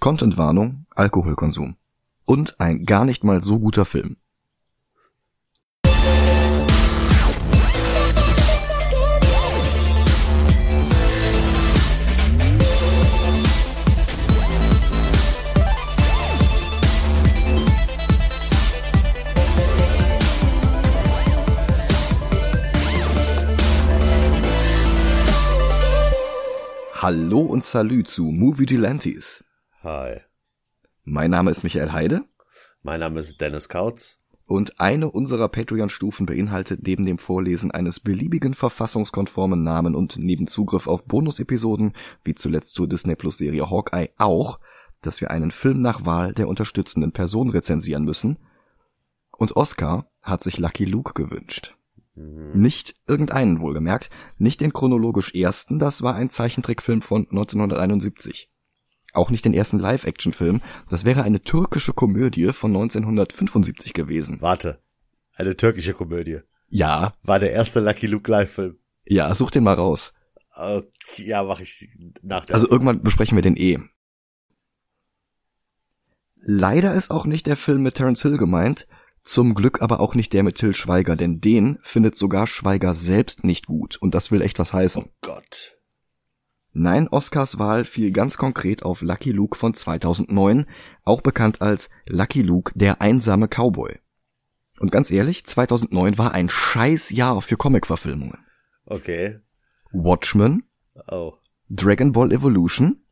Contentwarnung, Alkoholkonsum. Und ein gar nicht mal so guter Film. Hallo und Salü zu Movie Gelantes. Hi. Mein Name ist Michael Heide. Mein Name ist Dennis Kautz. Und eine unserer Patreon-Stufen beinhaltet neben dem Vorlesen eines beliebigen verfassungskonformen Namen und neben Zugriff auf Bonus-Episoden, wie zuletzt zur Disney Plus Serie Hawkeye auch, dass wir einen Film nach Wahl der unterstützenden Person rezensieren müssen. Und Oscar hat sich Lucky Luke gewünscht. Nicht irgendeinen wohlgemerkt, nicht den chronologisch ersten, das war ein Zeichentrickfilm von 1971. Auch nicht den ersten Live-Action-Film, das wäre eine türkische Komödie von 1975 gewesen. Warte. Eine türkische Komödie. Ja, War der erste Lucky Luke Live-Film. ja, such den mal raus. Okay, ja, mach ich nach der. Also irgendwann besprechen wir den eh. Leider ist auch nicht der Film mit Terence Hill gemeint, zum Glück aber auch nicht der mit Till Schweiger, denn den findet sogar Schweiger selbst nicht gut und das will echt was heißen. oh Gott. Nein, Oscars Wahl fiel ganz konkret auf Lucky Luke von 2009, auch bekannt als Lucky Luke, der einsame Cowboy. Und ganz ehrlich, 2009 war ein scheiß Jahr für Comic-Verfilmungen. Okay. Watchmen, Oh. Dragon Ball Evolution,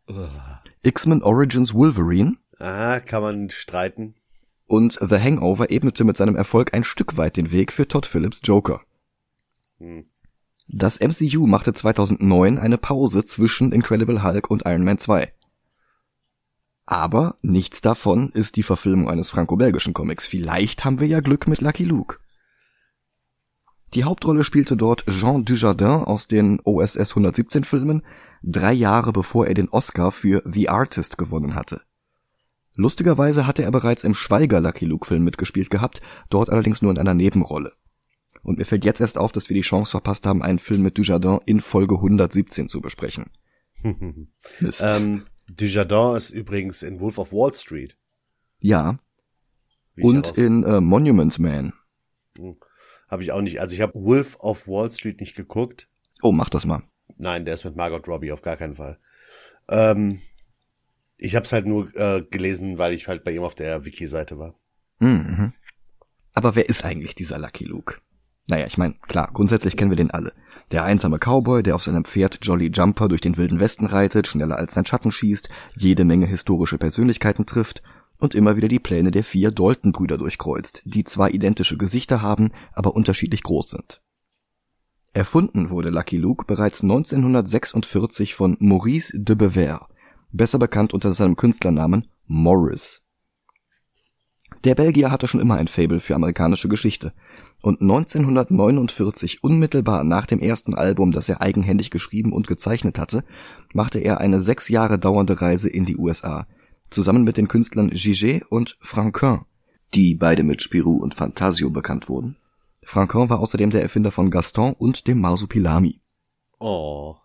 X-Men Origins Wolverine Ah, kann man streiten. und The Hangover ebnete mit seinem Erfolg ein Stück weit den Weg für Todd Phillips Joker. Hm. Das MCU machte 2009 eine Pause zwischen Incredible Hulk und Iron Man 2. Aber nichts davon ist die Verfilmung eines franco-belgischen Comics. Vielleicht haben wir ja Glück mit Lucky Luke. Die Hauptrolle spielte dort Jean Dujardin aus den OSS 117 Filmen, drei Jahre bevor er den Oscar für The Artist gewonnen hatte. Lustigerweise hatte er bereits im Schweiger Lucky Luke Film mitgespielt gehabt, dort allerdings nur in einer Nebenrolle. Und mir fällt jetzt erst auf, dass wir die Chance verpasst haben, einen Film mit Dujardin in Folge 117 zu besprechen. Ähm, Dujardin ist übrigens in Wolf of Wall Street. ja, und in äh, Monument Man. Habe ich auch nicht. Also ich habe Wolf of Wall Street nicht geguckt. Oh, mach das mal. Nein, der ist mit Margot Robbie auf gar keinen Fall. Ähm, ich habe es halt nur äh, gelesen, weil ich halt bei ihm auf der Wiki-Seite war. Mhm. Aber wer ist eigentlich dieser Lucky Luke? Naja, ich meine, klar, grundsätzlich kennen wir den alle. Der einsame Cowboy, der auf seinem Pferd Jolly Jumper durch den wilden Westen reitet, schneller als sein Schatten schießt, jede Menge historische Persönlichkeiten trifft und immer wieder die Pläne der vier Dalton-Brüder durchkreuzt, die zwar identische Gesichter haben, aber unterschiedlich groß sind. Erfunden wurde Lucky Luke bereits 1946 von Maurice de Bever, besser bekannt unter seinem Künstlernamen Morris. Der Belgier hatte schon immer ein Faible für amerikanische Geschichte und 1949, unmittelbar nach dem ersten Album, das er eigenhändig geschrieben und gezeichnet hatte, machte er eine sechs Jahre dauernde Reise in die USA, zusammen mit den Künstlern Giget und Franquin, die beide mit Spirou und Fantasio bekannt wurden. Franquin war außerdem der Erfinder von Gaston und dem Marsupilami. Oh.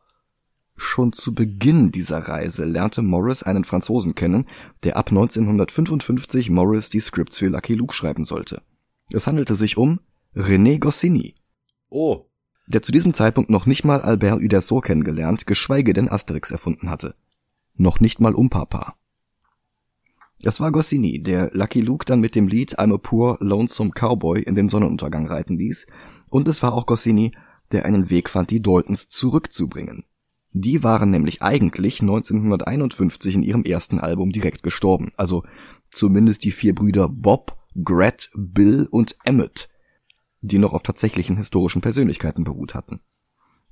Schon zu Beginn dieser Reise lernte Morris einen Franzosen kennen, der ab 1955 Morris die Scripts für Lucky Luke schreiben sollte. Es handelte sich um René Goscinny, Oh. der zu diesem Zeitpunkt noch nicht mal Albert Uderzo kennengelernt, geschweige denn Asterix erfunden hatte. Noch nicht mal Umpapa. Es war Goscinny, der Lucky Luke dann mit dem Lied I'm a Poor Lonesome Cowboy in den Sonnenuntergang reiten ließ, und es war auch Goscinny, der einen Weg fand, die Daltons zurückzubringen. Die waren nämlich eigentlich 1951 in ihrem ersten Album direkt gestorben, also zumindest die vier Brüder Bob, Gret, Bill und Emmett, die noch auf tatsächlichen historischen Persönlichkeiten beruht hatten.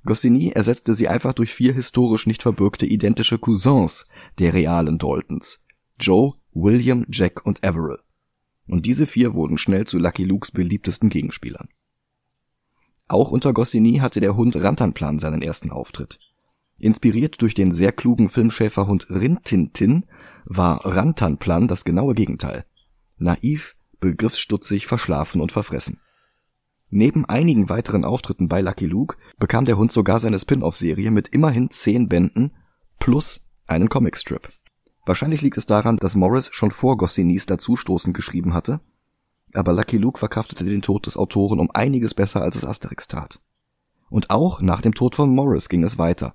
Goscinny ersetzte sie einfach durch vier historisch nicht verbürgte identische Cousins der realen Daltons. Joe, William, Jack und Averill. Und diese vier wurden schnell zu Lucky Lukes beliebtesten Gegenspielern. Auch unter Goscinny hatte der Hund Rantanplan seinen ersten Auftritt. Inspiriert durch den sehr klugen Filmschäferhund Rintintin war Rantanplan das genaue Gegenteil. Naiv, begriffsstutzig, verschlafen und verfressen. Neben einigen weiteren Auftritten bei Lucky Luke bekam der Hund sogar seine Spin-off-Serie mit immerhin zehn Bänden plus einen Comicstrip. Wahrscheinlich liegt es daran, dass Morris schon vor Gossinis dazustoßen geschrieben hatte, aber Lucky Luke verkraftete den Tod des Autoren um einiges besser, als es Asterix tat. Und auch nach dem Tod von Morris ging es weiter.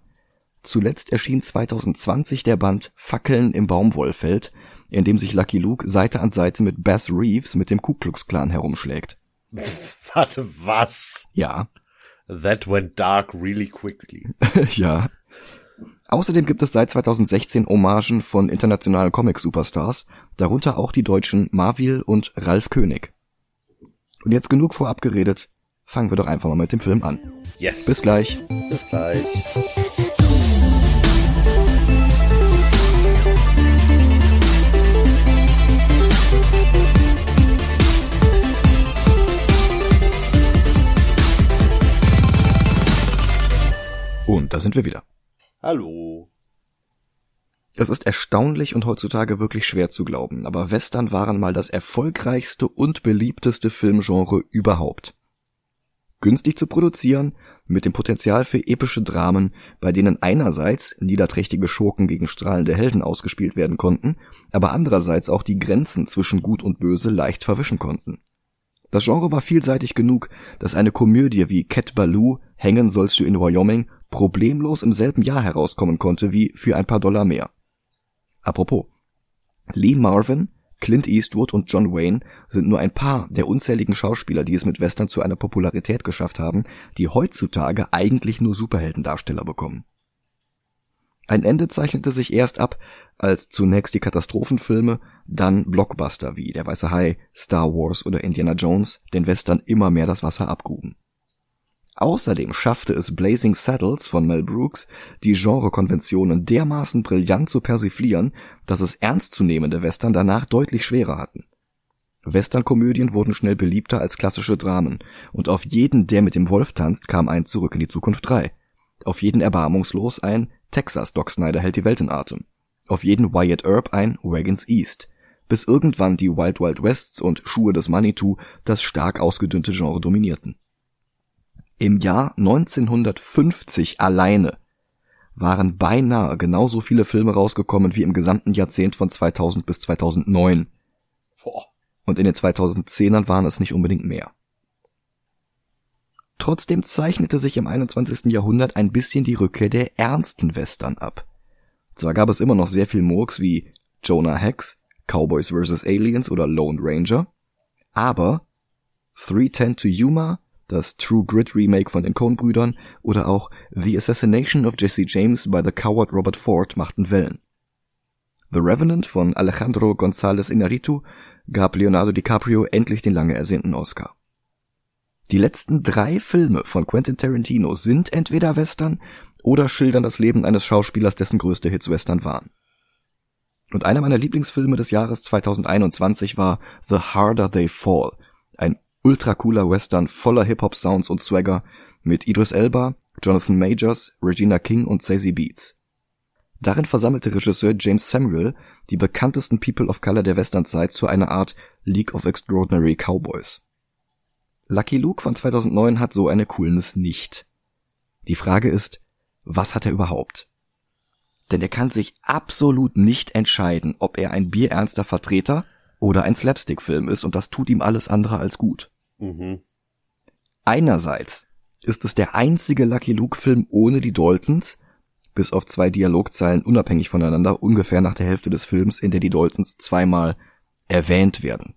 Zuletzt erschien 2020 der Band Fackeln im Baumwollfeld, in dem sich Lucky Luke Seite an Seite mit Bass Reeves mit dem Ku Klux Klan herumschlägt. Warte, was? Ja. That went dark really quickly. ja. Außerdem gibt es seit 2016 Hommagen von internationalen Comic-Superstars, darunter auch die deutschen Marvil und Ralf König. Und jetzt genug vorab geredet, fangen wir doch einfach mal mit dem Film an. Yes. Bis gleich. Bis gleich. Und da sind wir wieder. Hallo. Es ist erstaunlich und heutzutage wirklich schwer zu glauben, aber Western waren mal das erfolgreichste und beliebteste Filmgenre überhaupt. Günstig zu produzieren, mit dem Potenzial für epische Dramen, bei denen einerseits niederträchtige Schurken gegen strahlende Helden ausgespielt werden konnten, aber andererseits auch die Grenzen zwischen Gut und Böse leicht verwischen konnten. Das Genre war vielseitig genug, dass eine Komödie wie Cat Ballou, Hängen sollst du in Wyoming problemlos im selben Jahr herauskommen konnte wie Für ein paar Dollar mehr. Apropos. Lee Marvin, Clint Eastwood und John Wayne sind nur ein paar der unzähligen Schauspieler, die es mit Western zu einer Popularität geschafft haben, die heutzutage eigentlich nur Superheldendarsteller bekommen. Ein Ende zeichnete sich erst ab, als zunächst die Katastrophenfilme, dann Blockbuster wie Der Weiße Hai, Star Wars oder Indiana Jones den Western immer mehr das Wasser abgruben. Außerdem schaffte es Blazing Saddles von Mel Brooks, die Genrekonventionen dermaßen brillant zu persiflieren, dass es ernstzunehmende Western danach deutlich schwerer hatten. Westernkomödien wurden schnell beliebter als klassische Dramen, und auf jeden, der mit dem Wolf tanzt, kam ein Zurück in die Zukunft 3. Auf jeden erbarmungslos ein Texas Doc Snyder hält die Welt in Atem. Auf jeden Wyatt Earp ein Wagons East. Bis irgendwann die Wild Wild Wests und Schuhe des Manitou das stark ausgedünnte Genre dominierten. Im Jahr 1950 alleine waren beinahe genauso viele Filme rausgekommen wie im gesamten Jahrzehnt von 2000 bis 2009. Boah. Und in den 2010ern waren es nicht unbedingt mehr. Trotzdem zeichnete sich im 21. Jahrhundert ein bisschen die Rückkehr der ernsten Western ab. Zwar gab es immer noch sehr viel Murks wie Jonah Hex, Cowboys vs. Aliens oder Lone Ranger, aber 310 to Yuma das True Grit Remake von den Coen-Brüdern oder auch The Assassination of Jesse James by the Coward Robert Ford machten Wellen. The Revenant von Alejandro González Iñárritu gab Leonardo DiCaprio endlich den lange ersehnten Oscar. Die letzten drei Filme von Quentin Tarantino sind entweder Western oder schildern das Leben eines Schauspielers, dessen größte Hits Western waren. Und einer meiner Lieblingsfilme des Jahres 2021 war The Harder They Fall, ein ultra cooler Western voller Hip-Hop-Sounds und Swagger mit Idris Elba, Jonathan Majors, Regina King und Sazy Beats. Darin versammelte Regisseur James Samuel die bekanntesten People of Color der Westernzeit zu einer Art League of Extraordinary Cowboys. Lucky Luke von 2009 hat so eine Coolness nicht. Die Frage ist, was hat er überhaupt? Denn er kann sich absolut nicht entscheiden, ob er ein bierernster Vertreter oder ein Slapstick-Film ist und das tut ihm alles andere als gut. Mhm. Einerseits ist es der einzige Lucky Luke-Film ohne die Daltons, bis auf zwei Dialogzeilen unabhängig voneinander, ungefähr nach der Hälfte des Films, in der die Daltons zweimal erwähnt werden.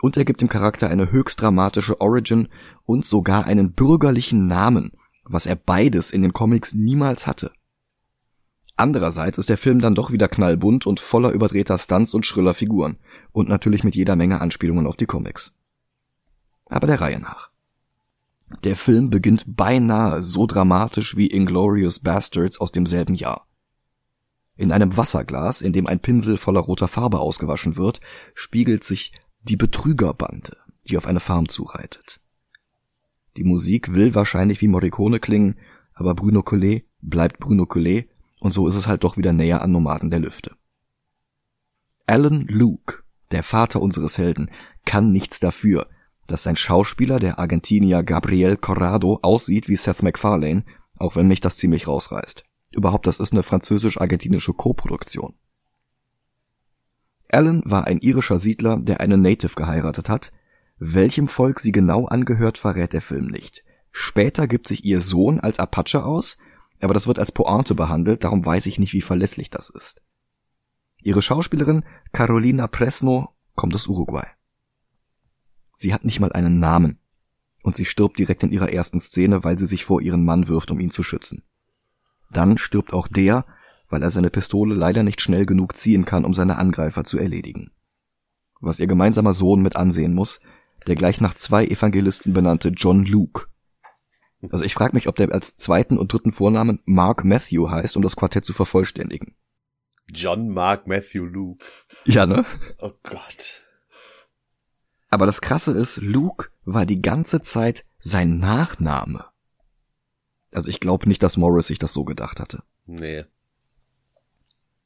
Und er gibt dem Charakter eine höchst dramatische Origin und sogar einen bürgerlichen Namen, was er beides in den Comics niemals hatte. Andererseits ist der Film dann doch wieder knallbunt und voller überdrehter Stunts und schriller Figuren und natürlich mit jeder Menge Anspielungen auf die Comics. Aber der Reihe nach. Der Film beginnt beinahe so dramatisch wie Inglorious Bastards aus demselben Jahr. In einem Wasserglas, in dem ein Pinsel voller roter Farbe ausgewaschen wird, spiegelt sich die Betrügerbande, die auf eine Farm zureitet. Die Musik will wahrscheinlich wie Morricone klingen, aber Bruno Collet bleibt Bruno Collet und so ist es halt doch wieder näher an Nomaden der Lüfte. Alan Luke, der Vater unseres Helden, kann nichts dafür, dass sein Schauspieler, der Argentinier Gabriel Corrado, aussieht wie Seth MacFarlane, auch wenn mich das ziemlich rausreißt. Überhaupt, das ist eine französisch-argentinische Koproduktion. Alan war ein irischer Siedler, der eine Native geheiratet hat. Welchem Volk sie genau angehört, verrät der Film nicht. Später gibt sich ihr Sohn als Apache aus, aber das wird als Pointe behandelt, darum weiß ich nicht, wie verlässlich das ist. Ihre Schauspielerin Carolina Presno kommt aus Uruguay. Sie hat nicht mal einen Namen. Und sie stirbt direkt in ihrer ersten Szene, weil sie sich vor ihren Mann wirft, um ihn zu schützen. Dann stirbt auch der, weil er seine Pistole leider nicht schnell genug ziehen kann, um seine Angreifer zu erledigen. Was ihr gemeinsamer Sohn mit ansehen muss, der gleich nach zwei Evangelisten benannte John Luke. Also ich frage mich, ob der als zweiten und dritten Vornamen Mark Matthew heißt, um das Quartett zu vervollständigen. John Mark Matthew Luke. Ja, ne? Oh Gott. Aber das Krasse ist, Luke war die ganze Zeit sein Nachname. Also ich glaube nicht, dass Morris sich das so gedacht hatte. Nee.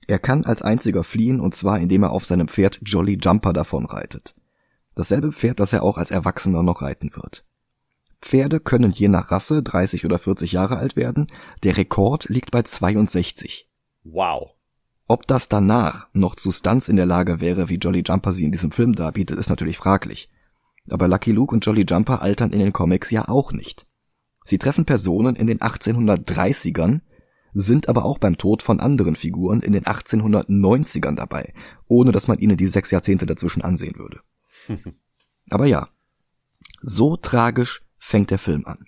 Er kann als einziger fliehen und zwar indem er auf seinem Pferd Jolly Jumper davon reitet. Dasselbe Pferd, das er auch als Erwachsener noch reiten wird. Pferde können je nach Rasse 30 oder 40 Jahre alt werden. Der Rekord liegt bei 62. Wow. Ob das danach noch zu Stunts in der Lage wäre, wie Jolly Jumper sie in diesem Film darbietet, ist natürlich fraglich. Aber Lucky Luke und Jolly Jumper altern in den Comics ja auch nicht. Sie treffen Personen in den 1830ern, sind aber auch beim Tod von anderen Figuren in den 1890ern dabei, ohne dass man ihnen die sechs Jahrzehnte dazwischen ansehen würde. aber ja, so tragisch fängt der Film an.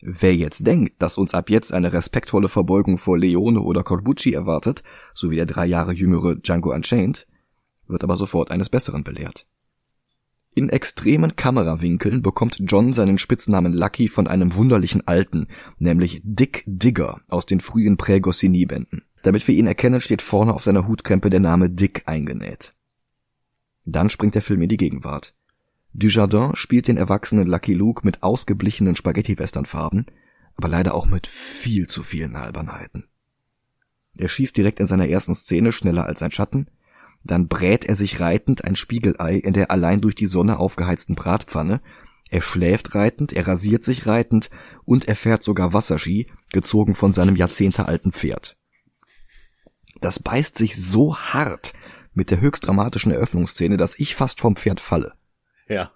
Wer jetzt denkt, dass uns ab jetzt eine respektvolle Verbeugung vor Leone oder Corbucci erwartet, so wie der drei Jahre jüngere Django Unchained, wird aber sofort eines Besseren belehrt. In extremen Kamerawinkeln bekommt John seinen Spitznamen Lucky von einem wunderlichen Alten, nämlich Dick Digger aus den frühen Prä-Goscinny-Bänden. Damit wir ihn erkennen, steht vorne auf seiner Hutkrempe der Name Dick eingenäht. Dann springt der Film in die Gegenwart. Dujardin spielt den erwachsenen Lucky Luke mit ausgeblichenen Spaghetti-Western-Farben, aber leider auch mit viel zu vielen Albernheiten. Er schießt direkt in seiner ersten Szene schneller als sein Schatten, dann brät er sich reitend ein Spiegelei in der allein durch die Sonne aufgeheizten Bratpfanne, er schläft reitend, er rasiert sich reitend und er fährt sogar Wasserski, gezogen von seinem jahrzehntealten Pferd. Das beißt sich so hart mit der höchst dramatischen Eröffnungsszene, dass ich fast vom Pferd falle. Ja.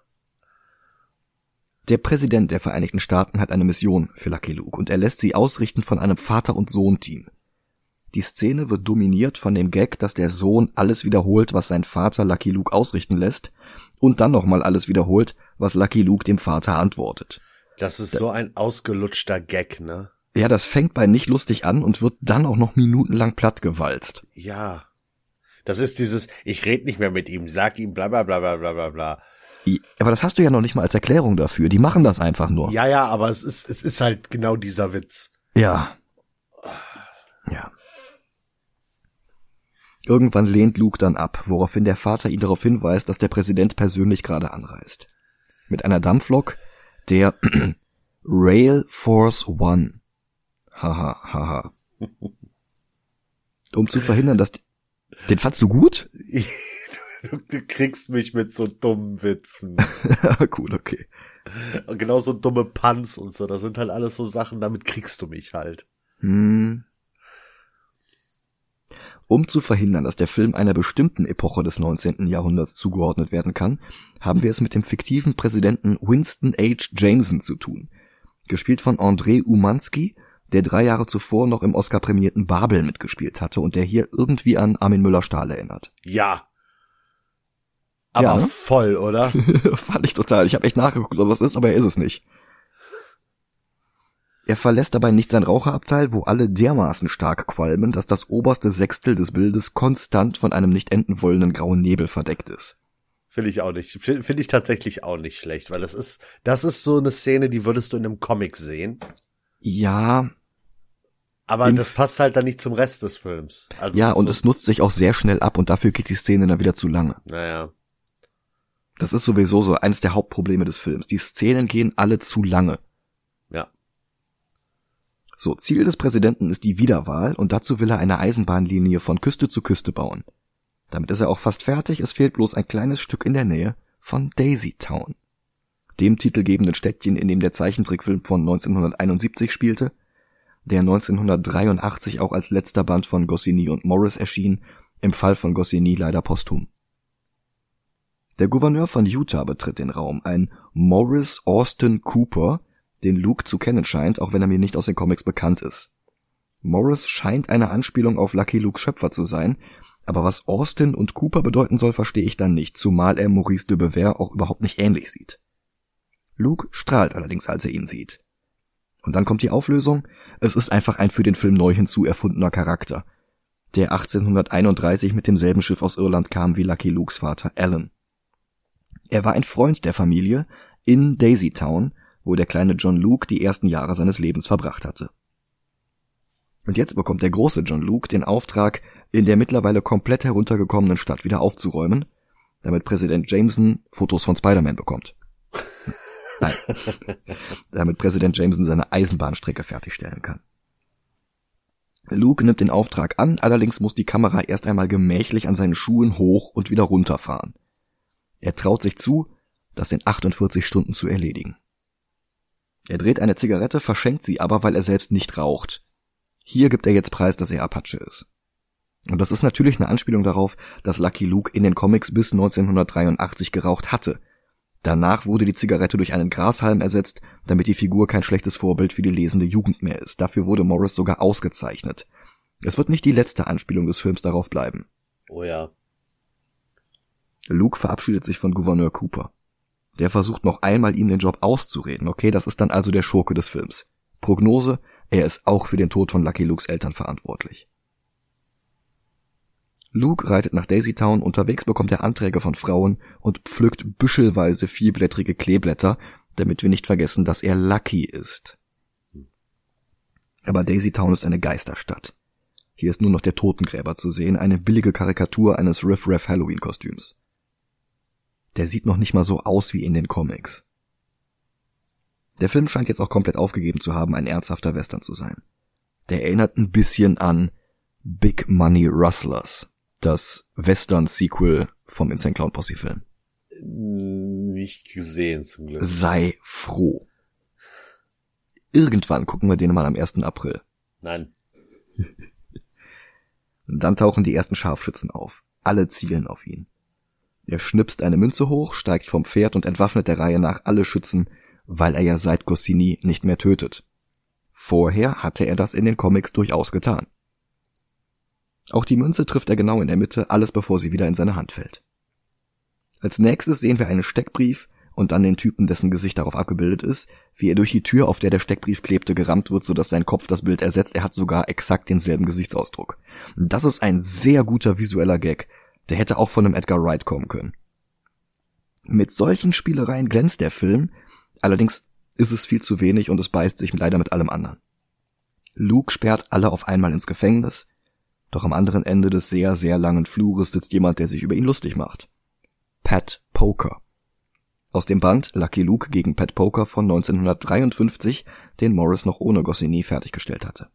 Der Präsident der Vereinigten Staaten hat eine Mission für Lucky Luke und er lässt sie ausrichten von einem Vater- und Sohn-Team. Die Szene wird dominiert von dem Gag, dass der Sohn alles wiederholt, was sein Vater Lucky Luke ausrichten lässt und dann nochmal alles wiederholt, was Lucky Luke dem Vater antwortet. Das ist so ein ausgelutschter Gag, ne? Ja, das fängt bei nicht lustig an und wird dann auch noch minutenlang plattgewalzt. Ja. Das ist dieses, ich red nicht mehr mit ihm, sag ihm bla bla bla bla bla bla. Aber das hast du ja noch nicht mal als Erklärung dafür. Die machen das einfach nur. Ja, ja, aber es ist, es ist halt genau dieser Witz. Ja. Ja. Irgendwann lehnt Luke dann ab, woraufhin der Vater ihn darauf hinweist, dass der Präsident persönlich gerade anreist. Mit einer Dampflok, der Rail Force One. Haha, haha. Um zu verhindern, dass... Den fandst du gut? Du, du kriegst mich mit so dummen Witzen. gut, okay. Und genau so dumme Punts und so. Das sind halt alles so Sachen, damit kriegst du mich halt. Hm. Um zu verhindern, dass der Film einer bestimmten Epoche des 19. Jahrhunderts zugeordnet werden kann, haben wir es mit dem fiktiven Präsidenten Winston H. Jameson zu tun. Gespielt von André Umansky, der drei Jahre zuvor noch im Oscar-prämierten Babel mitgespielt hatte und der hier irgendwie an Armin Müller-Stahl erinnert. Ja, aber Ja, ne? voll, oder? Fand ich total. Ich habe echt nachgeguckt, ob das ist, aber er ist es nicht. Er verlässt dabei nicht sein Raucherabteil, wo alle dermaßen stark qualmen, dass das oberste Sechstel des Bildes konstant von einem nicht enden wollenden grauen Nebel verdeckt ist. Finde ich auch nicht. Finde ich tatsächlich auch nicht schlecht, weil das ist, das ist so eine Szene, die würdest du in einem Comic sehen. Ja, Aber das passt halt dann nicht zum Rest des Films. Also ja, und so, es nutzt sich auch sehr schnell ab und dafür geht die Szene dann wieder zu lange. Naja. Das ist sowieso so eines der Hauptprobleme des Films. Die Szenen gehen alle zu lange. Ja. So, Ziel des Präsidenten ist die Wiederwahl und dazu will er eine Eisenbahnlinie von Küste zu Küste bauen. Damit ist er auch fast fertig, es fehlt bloß ein kleines Stück in der Nähe von Daisy Town. Dem titelgebenden Städtchen, in dem der Zeichentrickfilm von 1971 spielte. der 1983 auch als letzter Band von Goscinny und Morris erschien, im Fall von Goscinny leider posthum. Der Gouverneur von Utah betritt den Raum, ein Morris Austin Cooper, den Luke zu kennen scheint, auch wenn er mir nicht aus den Comics bekannt ist. Morris scheint eine Anspielung auf Lucky Lukes Schöpfer zu sein, aber was Austin und Cooper bedeuten soll, verstehe ich dann nicht, zumal er Maurice de Bever auch überhaupt nicht ähnlich sieht. Luke strahlt allerdings, als er ihn sieht. Und dann kommt die Auflösung, es ist einfach ein für den Film neu hinzu erfundener Charakter, der 1831 mit demselben Schiff aus Irland kam wie Lucky Lukes Vater Alan. Er war ein Freund der Familie in Daisy Town, wo der kleine John Luke die ersten Jahre seines Lebens verbracht hatte. Und jetzt bekommt der große John Luke den Auftrag, in der mittlerweile komplett heruntergekommenen Stadt wieder aufzuräumen, damit Präsident Jameson Fotos von Spider-Man bekommt. Nein. damit Präsident Jameson seine Eisenbahnstrecke fertigstellen kann. Luke nimmt den Auftrag an, allerdings muss die Kamera erst einmal gemächlich an seinen Schuhen hoch und wieder runterfahren. Er traut sich zu, das in 48 Stunden zu erledigen. Er dreht eine Zigarette, verschenkt sie aber, weil er selbst nicht raucht. Hier gibt er jetzt preis, dass er Apache ist. Und das ist natürlich eine Anspielung darauf, dass Lucky Luke in den Comics bis 1983 geraucht hatte. Danach wurde die Zigarette durch einen Grashalm ersetzt, damit die Figur kein schlechtes Vorbild für die lesende Jugend mehr ist. Dafür wurde Morris sogar ausgezeichnet. Es wird nicht die letzte Anspielung des Films darauf bleiben. Oh ja. Luke verabschiedet sich von Gouverneur Cooper. Der versucht noch einmal ihm den Job auszureden. Okay, das ist dann also der Schurke des Films. Prognose, er ist auch für den Tod von Lucky Lukes Eltern verantwortlich. Luke reitet nach Daisy Town, unterwegs bekommt er Anträge von Frauen und pflückt büschelweise vierblättrige Kleeblätter, damit wir nicht vergessen, dass er Lucky ist. Aber Daisy Town ist eine Geisterstadt. Hier ist nur noch der Totengräber zu sehen, eine billige Karikatur eines Riff Raff Halloween Kostüms der sieht noch nicht mal so aus wie in den Comics. Der Film scheint jetzt auch komplett aufgegeben zu haben, ein ernsthafter Western zu sein. Der erinnert ein bisschen an Big Money Rustlers, das Western-Sequel vom Insane Clown Posse Film. Nicht gesehen zum Glück. Sei froh. Irgendwann gucken wir den mal am 1. April. Nein. Dann tauchen die ersten Scharfschützen auf. Alle zielen auf ihn. Er schnipst eine Münze hoch, steigt vom Pferd und entwaffnet der Reihe nach alle Schützen, weil er ja seit Goscinny nicht mehr tötet. Vorher hatte er das in den Comics durchaus getan. Auch die Münze trifft er genau in der Mitte, alles bevor sie wieder in seine Hand fällt. Als nächstes sehen wir einen Steckbrief und dann den Typen, dessen Gesicht darauf abgebildet ist, wie er durch die Tür, auf der der Steckbrief klebte, gerammt wird, sodass sein Kopf das Bild ersetzt. Er hat sogar exakt denselben Gesichtsausdruck. Das ist ein sehr guter visueller Gag, der hätte auch von einem Edgar Wright kommen können. Mit solchen Spielereien glänzt der Film, allerdings ist es viel zu wenig und es beißt sich leider mit allem anderen. Luke sperrt alle auf einmal ins Gefängnis, doch am anderen Ende des sehr, sehr langen Flures sitzt jemand, der sich über ihn lustig macht. Pat Poker. Aus dem Band Lucky Luke gegen Pat Poker von 1953, den Morris noch ohne Goscinny fertiggestellt hatte.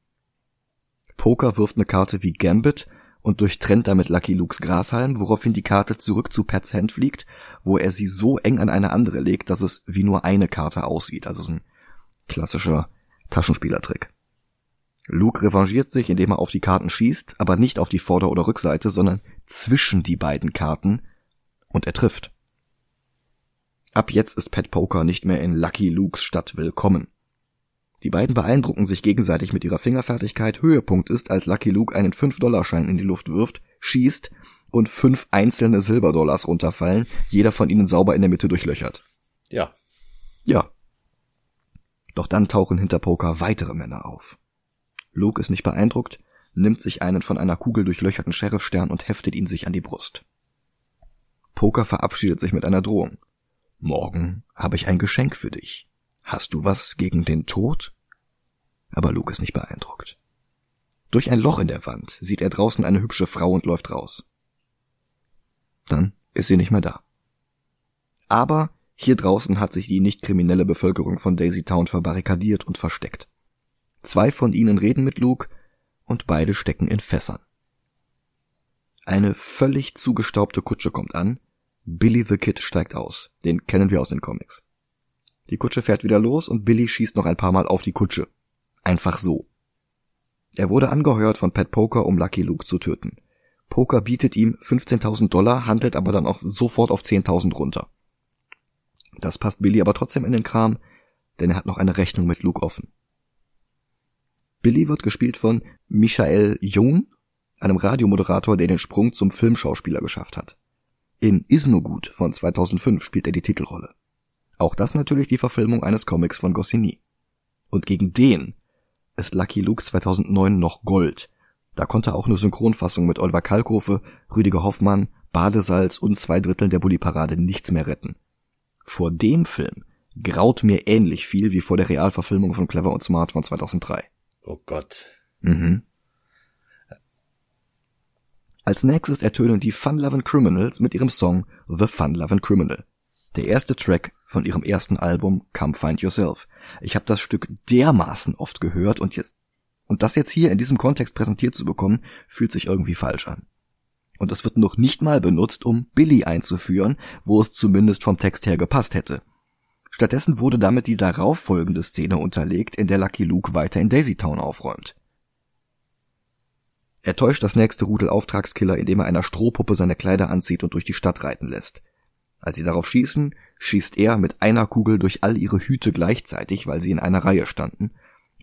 Poker wirft eine Karte wie Gambit und durchtrennt damit Lucky Lukes Grashalm, woraufhin die Karte zurück zu Pats Hand fliegt, wo er sie so eng an eine andere legt, dass es wie nur eine Karte aussieht. Also so ein klassischer Taschenspielertrick. Luke revanchiert sich, indem er auf die Karten schießt, aber nicht auf die Vorder- oder Rückseite, sondern zwischen die beiden Karten und er trifft. Ab jetzt ist Pat Poker nicht mehr in Lucky Lukes Stadt willkommen. Die beiden beeindrucken sich gegenseitig mit ihrer Fingerfertigkeit. Höhepunkt ist, als Lucky Luke einen 5-Dollar-Schein in die Luft wirft, schießt und fünf einzelne Silberdollars runterfallen, jeder von ihnen sauber in der Mitte durchlöchert. Ja. Ja. Doch dann tauchen hinter Poker weitere Männer auf. Luke ist nicht beeindruckt, nimmt sich einen von einer Kugel durchlöcherten Sheriffstern und heftet ihn sich an die Brust. Poker verabschiedet sich mit einer Drohung. Morgen habe ich ein Geschenk für dich. Hast du was gegen den Tod? Aber Luke ist nicht beeindruckt. Durch ein Loch in der Wand sieht er draußen eine hübsche Frau und läuft raus. Dann ist sie nicht mehr da. Aber hier draußen hat sich die nicht kriminelle Bevölkerung von Daisy Town verbarrikadiert und versteckt. Zwei von ihnen reden mit Luke und beide stecken in Fässern. Eine völlig zugestaubte Kutsche kommt an, Billy the Kid steigt aus, den kennen wir aus den Comics. Die Kutsche fährt wieder los und Billy schießt noch ein paar Mal auf die Kutsche. Einfach so. Er wurde angeheuert von Pat Poker, um Lucky Luke zu töten. Poker bietet ihm 15.000 Dollar, handelt aber dann auch sofort auf 10.000 runter. Das passt Billy aber trotzdem in den Kram, denn er hat noch eine Rechnung mit Luke offen. Billy wird gespielt von Michael Jung, einem Radiomoderator, der den Sprung zum Filmschauspieler geschafft hat. In Is No Good von 2005 spielt er die Titelrolle. Auch das natürlich die Verfilmung eines Comics von Goscinny. Und gegen den ist Lucky Luke 2009 noch Gold. Da konnte auch eine Synchronfassung mit Oliver Kalkofe, Rüdiger Hoffmann, Badesalz und zwei Dritteln der Bulli-Parade nichts mehr retten. Vor dem Film graut mir ähnlich viel wie vor der Realverfilmung von Clever und Smart von 2003. Oh Gott. Mhm. Als nächstes ertönen die Fun Lovin' Criminals mit ihrem Song The Fun Lovin' Criminal. Der erste Track von ihrem ersten Album Come Find Yourself. Ich habe das Stück dermaßen oft gehört und jetzt und das jetzt hier in diesem Kontext präsentiert zu bekommen, fühlt sich irgendwie falsch an. Und es wird noch nicht mal benutzt, um Billy einzuführen, wo es zumindest vom Text her gepasst hätte. Stattdessen wurde damit die darauf folgende Szene unterlegt, in der Lucky Luke weiter in Daisy Town aufräumt. Er täuscht das nächste Rudel Auftragskiller, indem er einer Strohpuppe seine Kleider anzieht und durch die Stadt reiten lässt. Als sie darauf schießen, schießt er mit einer Kugel durch all ihre Hüte gleichzeitig, weil sie in einer Reihe standen,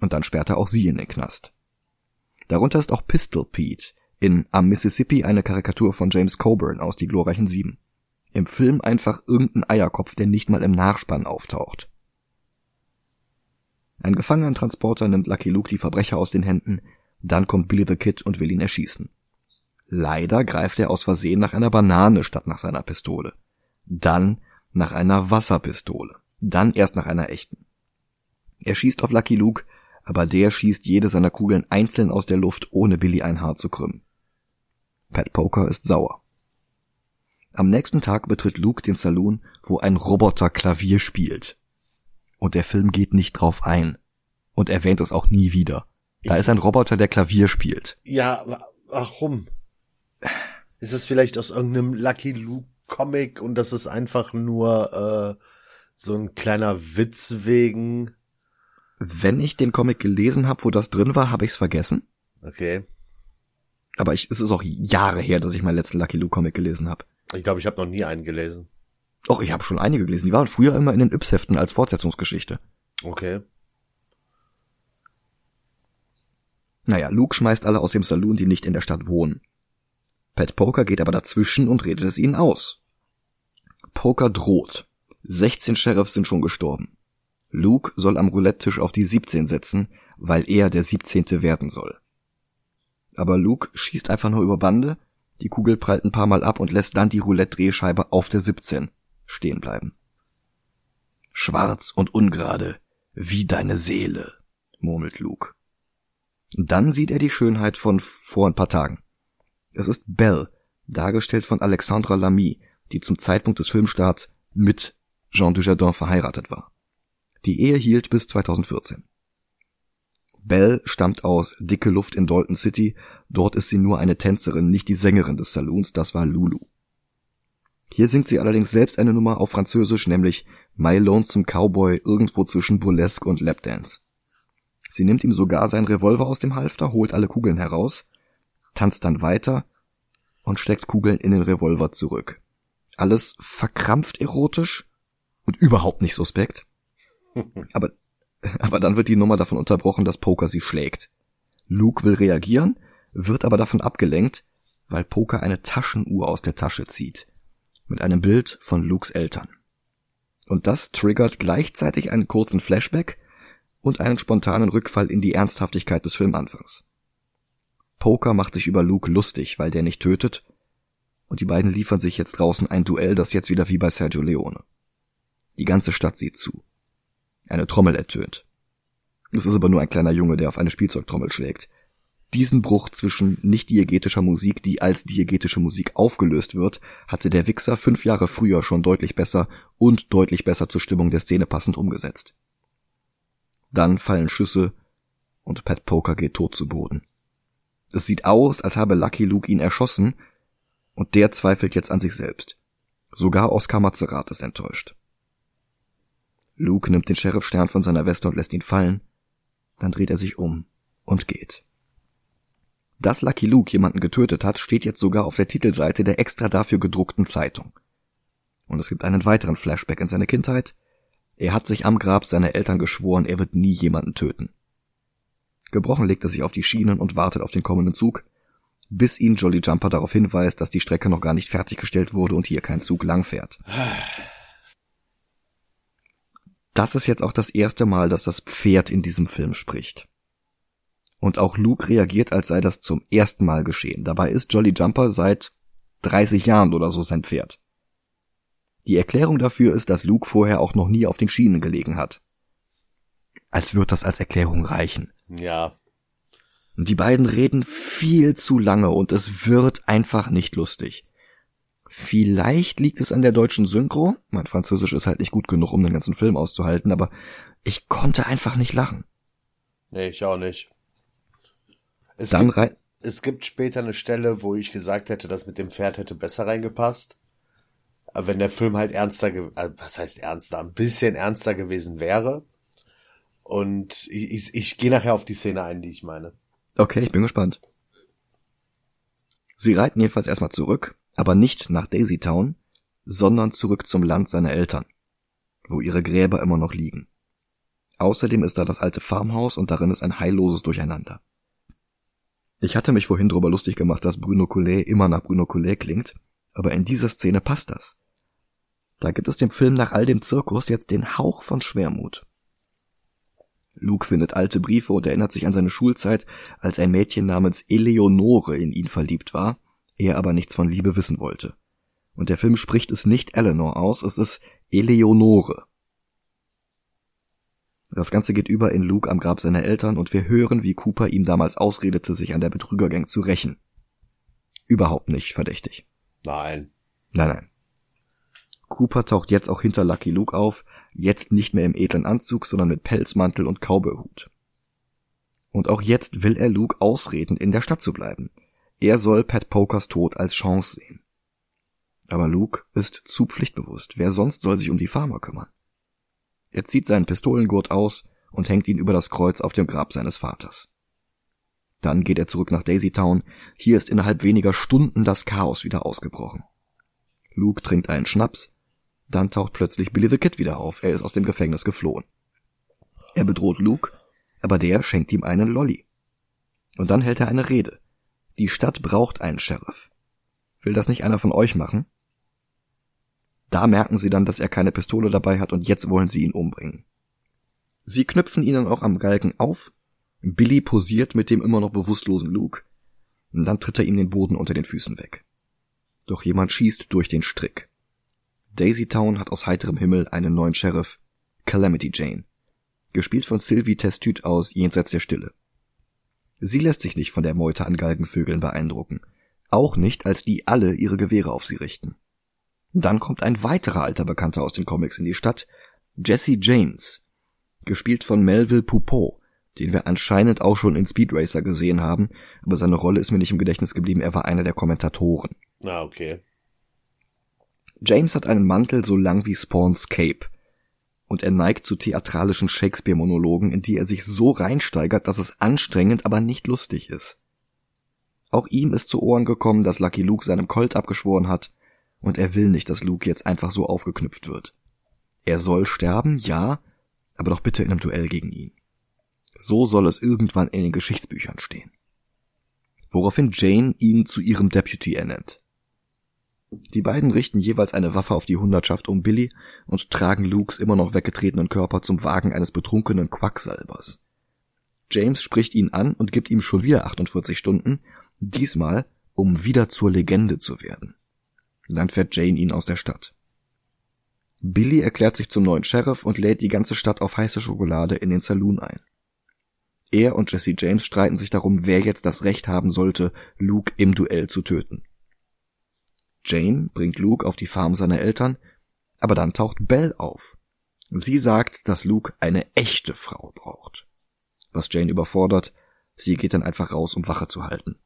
und dann sperrt er auch sie in den Knast. Darunter ist auch Pistol Pete, in Am Mississippi eine Karikatur von James Coburn aus Die glorreichen Sieben. Im Film einfach irgendein Eierkopf, der nicht mal im Nachspann auftaucht. Ein Gefangenentransporter nimmt Lucky Luke die Verbrecher aus den Händen, dann kommt Billy the Kid und will ihn erschießen. Leider greift er aus Versehen nach einer Banane statt nach seiner Pistole. Dann nach einer Wasserpistole. Dann erst nach einer echten. Er schießt auf Lucky Luke, aber der schießt jede seiner Kugeln einzeln aus der Luft, ohne Billy ein Haar zu krümmen. Pat Poker ist sauer. Am nächsten Tag betritt Luke den Saloon, wo ein Roboter Klavier spielt. Und der Film geht nicht drauf ein. Und erwähnt es auch nie wieder. Da ist ein Roboter, der Klavier spielt. Ja, warum? Ist es vielleicht aus irgendeinem Lucky Luke Comic und das ist einfach nur äh, so ein kleiner Witz wegen? Wenn ich den Comic gelesen habe, wo das drin war, habe ich es vergessen. Okay. Aber ich, es ist auch Jahre her, dass ich meinen letzten Lucky Luke Comic gelesen habe. Ich glaube, ich habe noch nie einen gelesen. Och, ich habe schon einige gelesen. Die waren früher immer in den Yps-Heften als Fortsetzungsgeschichte. Okay. Naja, Luke schmeißt alle aus dem Saloon, die nicht in der Stadt wohnen. Pat Poker geht aber dazwischen und redet es ihnen aus. Poker droht. 16 Sheriffs sind schon gestorben. Luke soll am Roulette-Tisch auf die 17 setzen, weil er der 17. werden soll. Aber Luke schießt einfach nur über Bande, die Kugel prallt ein paar Mal ab und lässt dann die Roulette-Drehscheibe auf der 17 stehen bleiben. Schwarz und ungerade, wie deine Seele, murmelt Luke. Dann sieht er die Schönheit von vor ein paar Tagen. Es ist Belle, dargestellt von Alexandra Lamy, die zum Zeitpunkt des Filmstarts mit Jean Dujardin verheiratet war. Die Ehe hielt bis 2014. Belle stammt aus Dicke Luft in Dalton City, dort ist sie nur eine Tänzerin, nicht die Sängerin des Saloons, das war Lulu. Hier singt sie allerdings selbst eine Nummer auf Französisch, nämlich My Lonesome Cowboy irgendwo zwischen Burlesque und Lapdance. Sie nimmt ihm sogar seinen Revolver aus dem Halfter, holt alle Kugeln heraus, tanzt dann weiter und steckt Kugeln in den Revolver zurück. Alles verkrampft erotisch und überhaupt nicht suspekt. Aber, aber dann wird die Nummer davon unterbrochen, dass Poker sie schlägt. Luke will reagieren, wird aber davon abgelenkt, weil Poker eine Taschenuhr aus der Tasche zieht. Mit einem Bild von Lukes Eltern. Und das triggert gleichzeitig einen kurzen Flashback und einen spontanen Rückfall in die Ernsthaftigkeit des Filmanfangs. Poker macht sich über Luke lustig, weil der nicht tötet, und die beiden liefern sich jetzt draußen ein Duell, das jetzt wieder wie bei Sergio Leone. Die ganze Stadt sieht zu. Eine Trommel ertönt. Es ist aber nur ein kleiner Junge, der auf eine Spielzeugtrommel schlägt. Diesen Bruch zwischen nicht diegetischer Musik, die als diegetische Musik aufgelöst wird, hatte der Wichser fünf Jahre früher schon deutlich besser und deutlich besser zur Stimmung der Szene passend umgesetzt. Dann fallen Schüsse und Pat Poker geht tot zu Boden. Es sieht aus, als habe Lucky Luke ihn erschossen, und der zweifelt jetzt an sich selbst. Sogar Oscar Mazerat ist enttäuscht. Luke nimmt den Sheriffstern von seiner Weste und lässt ihn fallen, dann dreht er sich um und geht. Dass Lucky Luke jemanden getötet hat, steht jetzt sogar auf der Titelseite der extra dafür gedruckten Zeitung. Und es gibt einen weiteren Flashback in seine Kindheit. Er hat sich am Grab seiner Eltern geschworen, er wird nie jemanden töten. Gebrochen legt er sich auf die Schienen und wartet auf den kommenden Zug, bis ihn Jolly Jumper darauf hinweist, dass die Strecke noch gar nicht fertiggestellt wurde und hier kein Zug langfährt. Das ist jetzt auch das erste Mal, dass das Pferd in diesem Film spricht. Und auch Luke reagiert, als sei das zum ersten Mal geschehen. Dabei ist Jolly Jumper seit 30 Jahren oder so sein Pferd. Die Erklärung dafür ist, dass Luke vorher auch noch nie auf den Schienen gelegen hat. Als wird das als Erklärung reichen. Ja. Die beiden reden viel zu lange und es wird einfach nicht lustig. Vielleicht liegt es an der deutschen Synchro. Mein Französisch ist halt nicht gut genug, um den ganzen Film auszuhalten, aber ich konnte einfach nicht lachen. Nee, ich auch nicht. Es Dann gibt, rein. es gibt später eine Stelle, wo ich gesagt hätte, das mit dem Pferd hätte besser reingepasst. Aber wenn der Film halt ernster, äh, was heißt ernster, ein bisschen ernster gewesen wäre. Und ich, ich, ich gehe nachher auf die Szene ein, die ich meine. Okay, ich bin gespannt. Sie reiten jedenfalls erstmal zurück, aber nicht nach Daisy Town, sondern zurück zum Land seiner Eltern, wo ihre Gräber immer noch liegen. Außerdem ist da das alte Farmhaus und darin ist ein heilloses Durcheinander. Ich hatte mich vorhin drüber lustig gemacht, dass Bruno Collet immer nach Bruno Collet klingt, aber in dieser Szene passt das. Da gibt es dem Film nach all dem Zirkus jetzt den Hauch von Schwermut. Luke findet alte Briefe und erinnert sich an seine Schulzeit, als ein Mädchen namens Eleonore in ihn verliebt war, er aber nichts von Liebe wissen wollte. Und der Film spricht es nicht Eleanor aus, es ist Eleonore. Das Ganze geht über in Luke am Grab seiner Eltern und wir hören, wie Cooper ihm damals ausredete, sich an der Betrügergang zu rächen. Überhaupt nicht verdächtig. Nein. Nein, nein. Cooper taucht jetzt auch hinter Lucky Luke auf, jetzt nicht mehr im edlen Anzug, sondern mit Pelzmantel und Cowboyhut. Und auch jetzt will er Luke ausreden, in der Stadt zu bleiben. Er soll Pat Pokers Tod als Chance sehen. Aber Luke ist zu pflichtbewusst. Wer sonst soll sich um die Farmer kümmern? Er zieht seinen Pistolengurt aus und hängt ihn über das Kreuz auf dem Grab seines Vaters. Dann geht er zurück nach Daisy Town. Hier ist innerhalb weniger Stunden das Chaos wieder ausgebrochen. Luke trinkt einen Schnaps, dann taucht plötzlich Billy the Kid wieder auf. Er ist aus dem Gefängnis geflohen. Er bedroht Luke, aber der schenkt ihm einen Lolly. Und dann hält er eine Rede. Die Stadt braucht einen Sheriff. Will das nicht einer von euch machen? Da merken sie dann, dass er keine Pistole dabei hat und jetzt wollen sie ihn umbringen. Sie knüpfen ihn dann auch am Galgen auf. Billy posiert mit dem immer noch bewusstlosen Luke. Und dann tritt er ihm den Boden unter den Füßen weg. Doch jemand schießt durch den Strick. Daisy Town hat aus heiterem Himmel einen neuen Sheriff, Calamity Jane, gespielt von Sylvie Testüt aus Jenseits der Stille. Sie lässt sich nicht von der Meute an Galgenvögeln beeindrucken, auch nicht, als die alle ihre Gewehre auf sie richten. Dann kommt ein weiterer alter Bekannter aus den Comics in die Stadt, Jesse James, gespielt von Melville Poupeau, den wir anscheinend auch schon in Speed Racer gesehen haben, aber seine Rolle ist mir nicht im Gedächtnis geblieben, er war einer der Kommentatoren. Ah, okay. James hat einen Mantel so lang wie Spawns Cape. Und er neigt zu theatralischen Shakespeare-Monologen, in die er sich so reinsteigert, dass es anstrengend, aber nicht lustig ist. Auch ihm ist zu Ohren gekommen, dass Lucky Luke seinem Colt abgeschworen hat, und er will nicht, dass Luke jetzt einfach so aufgeknüpft wird. Er soll sterben, ja, aber doch bitte in einem Duell gegen ihn. So soll es irgendwann in den Geschichtsbüchern stehen. Woraufhin Jane ihn zu ihrem Deputy ernennt. Die beiden richten jeweils eine Waffe auf die Hundertschaft um Billy und tragen Lukes immer noch weggetretenen Körper zum Wagen eines betrunkenen Quacksalbers. James spricht ihn an und gibt ihm schon wieder 48 Stunden, diesmal um wieder zur Legende zu werden. Dann fährt Jane ihn aus der Stadt. Billy erklärt sich zum neuen Sheriff und lädt die ganze Stadt auf heiße Schokolade in den Saloon ein. Er und Jesse James streiten sich darum, wer jetzt das Recht haben sollte, Luke im Duell zu töten. Jane bringt Luke auf die Farm seiner Eltern, aber dann taucht Belle auf. Sie sagt, dass Luke eine echte Frau braucht. Was Jane überfordert, sie geht dann einfach raus, um Wache zu halten.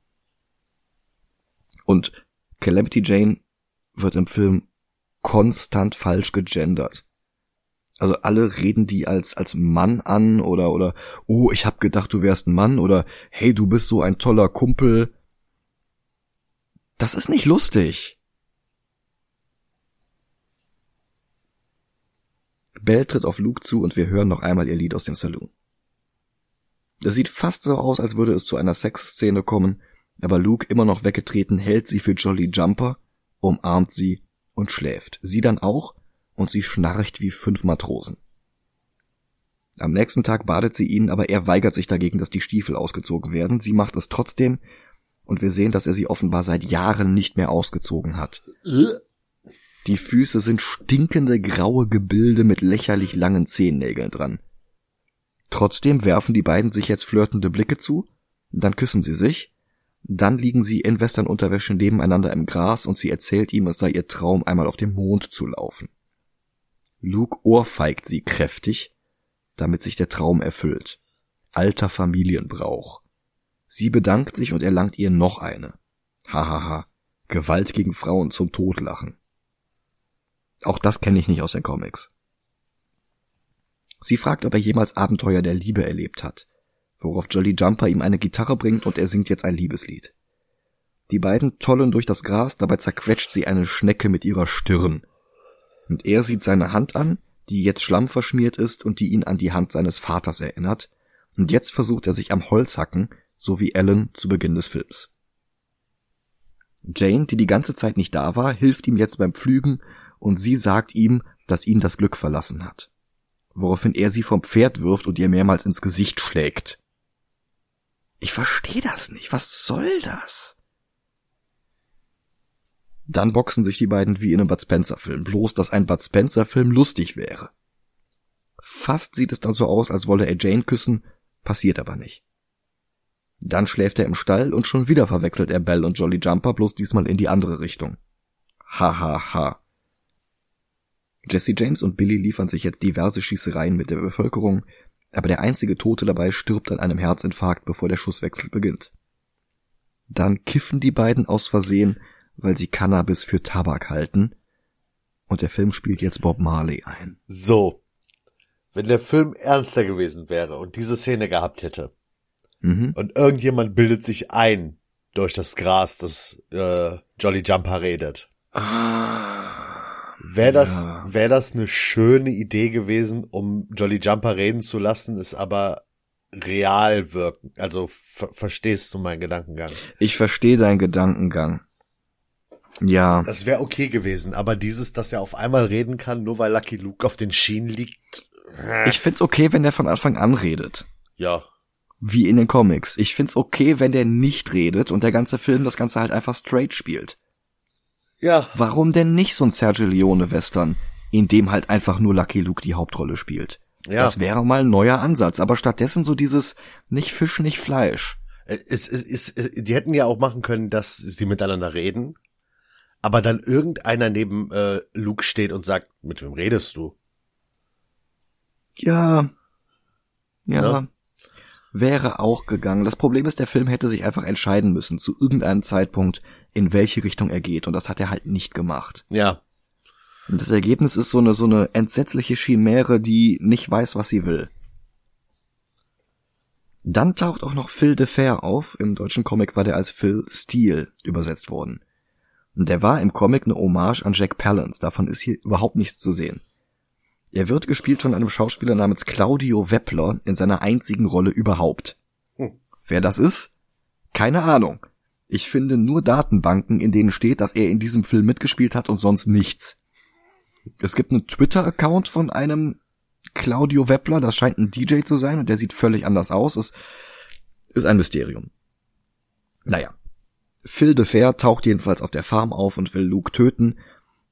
Und Calamity Jane wird im Film konstant falsch gegendert. Also alle reden die als als Mann an oder oder oh, ich hab gedacht, du wärst ein Mann oder hey, du bist so ein toller Kumpel. Das ist nicht lustig. Belle tritt auf Luke zu und wir hören noch einmal ihr Lied aus dem Saloon. Das sieht fast so aus, als würde es zu einer Sexszene kommen, aber Luke, immer noch weggetreten, hält sie für Jolly Jumper, umarmt sie und schläft. Sie dann auch und sie schnarcht wie fünf Matrosen. Am nächsten Tag badet sie ihn, aber er weigert sich dagegen, dass die Stiefel ausgezogen werden. Sie macht es trotzdem und wir sehen, dass er sie offenbar seit Jahren nicht mehr ausgezogen hat. Die Füße sind stinkende graue Gebilde mit lächerlich langen Zehennägeln dran. Trotzdem werfen die beiden sich jetzt flirtende Blicke zu, dann küssen sie sich, dann liegen sie in Westernunterwäsche nebeneinander im Gras und sie erzählt ihm, es sei ihr Traum, einmal auf dem Mond zu laufen. Luke ohrfeigt sie kräftig, damit sich der Traum erfüllt. Alter Familienbrauch. Sie bedankt sich und erlangt ihr noch eine. Hahaha. Gewalt gegen Frauen zum Totlachen. Auch das kenne ich nicht aus den Comics. Sie fragt, ob er jemals Abenteuer der Liebe erlebt hat, worauf Jolly Jumper ihm eine Gitarre bringt und er singt jetzt ein Liebeslied. Die beiden tollen durch das Gras, dabei zerquetscht sie eine Schnecke mit ihrer Stirn. Und er sieht seine Hand an, die jetzt schlammverschmiert ist und die ihn an die Hand seines Vaters erinnert, und jetzt versucht er sich am Holz hacken, so wie Ellen zu Beginn des Films. Jane, die die ganze Zeit nicht da war, hilft ihm jetzt beim Pflügen und sie sagt ihm, dass ihn das Glück verlassen hat woraufhin er sie vom Pferd wirft und ihr mehrmals ins Gesicht schlägt. Ich verstehe das nicht. Was soll das? Dann boxen sich die beiden wie in einem Bud Spencer Film, bloß dass ein Bud Spencer Film lustig wäre. Fast sieht es dann so aus, als wolle er Jane küssen, passiert aber nicht. Dann schläft er im Stall und schon wieder verwechselt er Bell und Jolly Jumper, bloß diesmal in die andere Richtung. Ha ha ha. Jesse James und Billy liefern sich jetzt diverse Schießereien mit der Bevölkerung, aber der einzige Tote dabei stirbt an einem Herzinfarkt, bevor der Schusswechsel beginnt. Dann kiffen die beiden aus Versehen, weil sie Cannabis für Tabak halten, und der Film spielt jetzt Bob Marley ein. So. Wenn der Film ernster gewesen wäre und diese Szene gehabt hätte, mhm. und irgendjemand bildet sich ein durch das Gras, das äh, Jolly Jumper redet. Ah Wäre das, ja. wäre das eine schöne Idee gewesen, um Jolly Jumper reden zu lassen, ist aber real wirken. Also ver verstehst du meinen Gedankengang? Ich verstehe deinen Gedankengang. Ja. Das wäre okay gewesen, aber dieses, dass er auf einmal reden kann, nur weil Lucky Luke auf den Schienen liegt. Ich find's okay, wenn der von Anfang an redet. Ja. Wie in den Comics. Ich find's okay, wenn der nicht redet und der ganze Film das Ganze halt einfach straight spielt. Ja. Warum denn nicht so ein Sergio Leone Western, in dem halt einfach nur Lucky Luke die Hauptrolle spielt? Ja. Das wäre mal ein neuer Ansatz, aber stattdessen so dieses nicht Fisch, nicht Fleisch. Es, es, es, es, die hätten ja auch machen können, dass sie miteinander reden, aber dann irgendeiner neben äh, Luke steht und sagt, mit wem redest du? Ja. Ja. ja. Wäre auch gegangen. Das Problem ist, der Film hätte sich einfach entscheiden müssen, zu irgendeinem Zeitpunkt, in welche Richtung er geht. Und das hat er halt nicht gemacht. Ja. Und das Ergebnis ist so eine, so eine entsetzliche Chimäre, die nicht weiß, was sie will. Dann taucht auch noch Phil de Fair auf. Im deutschen Comic war der als Phil Steele übersetzt worden. Und der war im Comic eine Hommage an Jack Palance. Davon ist hier überhaupt nichts zu sehen. Er wird gespielt von einem Schauspieler namens Claudio Weppler in seiner einzigen Rolle überhaupt. Hm. Wer das ist? Keine Ahnung. Ich finde nur Datenbanken, in denen steht, dass er in diesem Film mitgespielt hat und sonst nichts. Es gibt einen Twitter-Account von einem Claudio Weppler, das scheint ein DJ zu sein und der sieht völlig anders aus. Es ist ein Mysterium. Naja. Phil de Fair taucht jedenfalls auf der Farm auf und will Luke töten,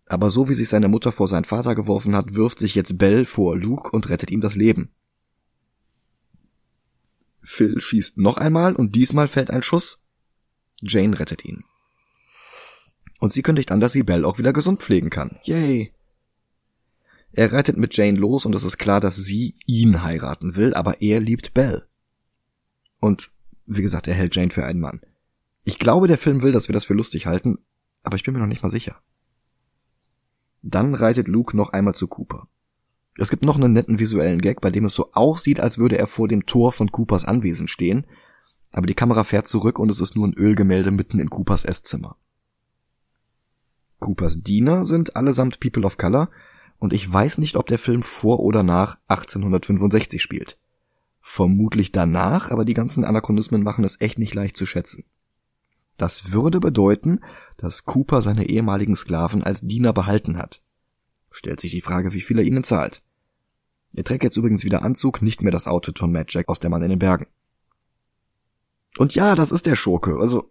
aber so wie sich seine Mutter vor seinen Vater geworfen hat, wirft sich jetzt Bell vor Luke und rettet ihm das Leben. Phil schießt noch einmal und diesmal fällt ein Schuss, Jane rettet ihn. Und sie kündigt an, dass sie Belle auch wieder gesund pflegen kann. Yay! Er reitet mit Jane los und es ist klar, dass sie ihn heiraten will, aber er liebt Belle. Und wie gesagt, er hält Jane für einen Mann. Ich glaube, der Film will, dass wir das für lustig halten, aber ich bin mir noch nicht mal sicher. Dann reitet Luke noch einmal zu Cooper. Es gibt noch einen netten visuellen Gag, bei dem es so aussieht, als würde er vor dem Tor von Coopers Anwesen stehen, aber die Kamera fährt zurück und es ist nur ein Ölgemälde mitten in Coopers Esszimmer. Coopers Diener sind allesamt People of Color und ich weiß nicht, ob der Film vor oder nach 1865 spielt. Vermutlich danach, aber die ganzen Anachronismen machen es echt nicht leicht zu schätzen. Das würde bedeuten, dass Cooper seine ehemaligen Sklaven als Diener behalten hat. Stellt sich die Frage, wie viel er ihnen zahlt. Er trägt jetzt übrigens wieder Anzug, nicht mehr das Outfit von Matt Jack aus Der Mann in den Bergen. Und ja, das ist der Schurke, also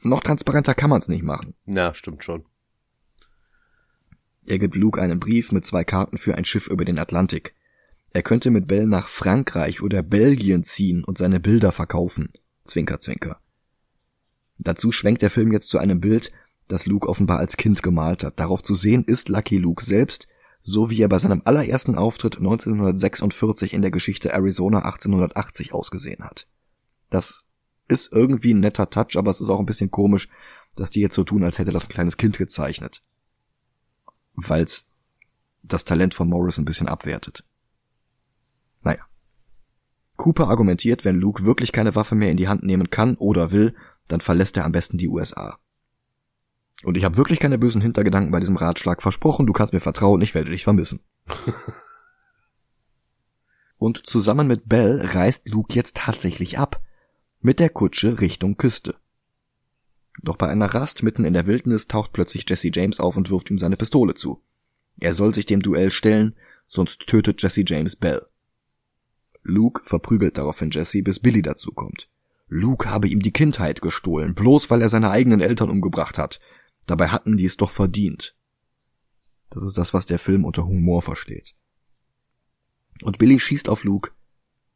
noch transparenter kann man's nicht machen. Ja, stimmt schon. Er gibt Luke einen Brief mit zwei Karten für ein Schiff über den Atlantik. Er könnte mit Bell nach Frankreich oder Belgien ziehen und seine Bilder verkaufen. Zwinker, zwinker. Dazu schwenkt der Film jetzt zu einem Bild, das Luke offenbar als Kind gemalt hat. Darauf zu sehen ist Lucky Luke selbst, so wie er bei seinem allerersten Auftritt 1946 in der Geschichte Arizona 1880 ausgesehen hat. Das ist irgendwie ein netter Touch, aber es ist auch ein bisschen komisch, dass die jetzt so tun, als hätte das ein kleines Kind gezeichnet weil's das Talent von Morris ein bisschen abwertet. Naja. Cooper argumentiert, wenn Luke wirklich keine Waffe mehr in die Hand nehmen kann oder will, dann verlässt er am besten die USA. Und ich habe wirklich keine bösen Hintergedanken bei diesem Ratschlag versprochen, du kannst mir vertrauen, ich werde dich vermissen. Und zusammen mit Bell reist Luke jetzt tatsächlich ab. Mit der Kutsche Richtung Küste. Doch bei einer Rast mitten in der Wildnis taucht plötzlich Jesse James auf und wirft ihm seine Pistole zu. Er soll sich dem Duell stellen, sonst tötet Jesse James Bell. Luke verprügelt daraufhin Jesse, bis Billy dazukommt. Luke habe ihm die Kindheit gestohlen, bloß weil er seine eigenen Eltern umgebracht hat. Dabei hatten die es doch verdient. Das ist das, was der Film unter Humor versteht. Und Billy schießt auf Luke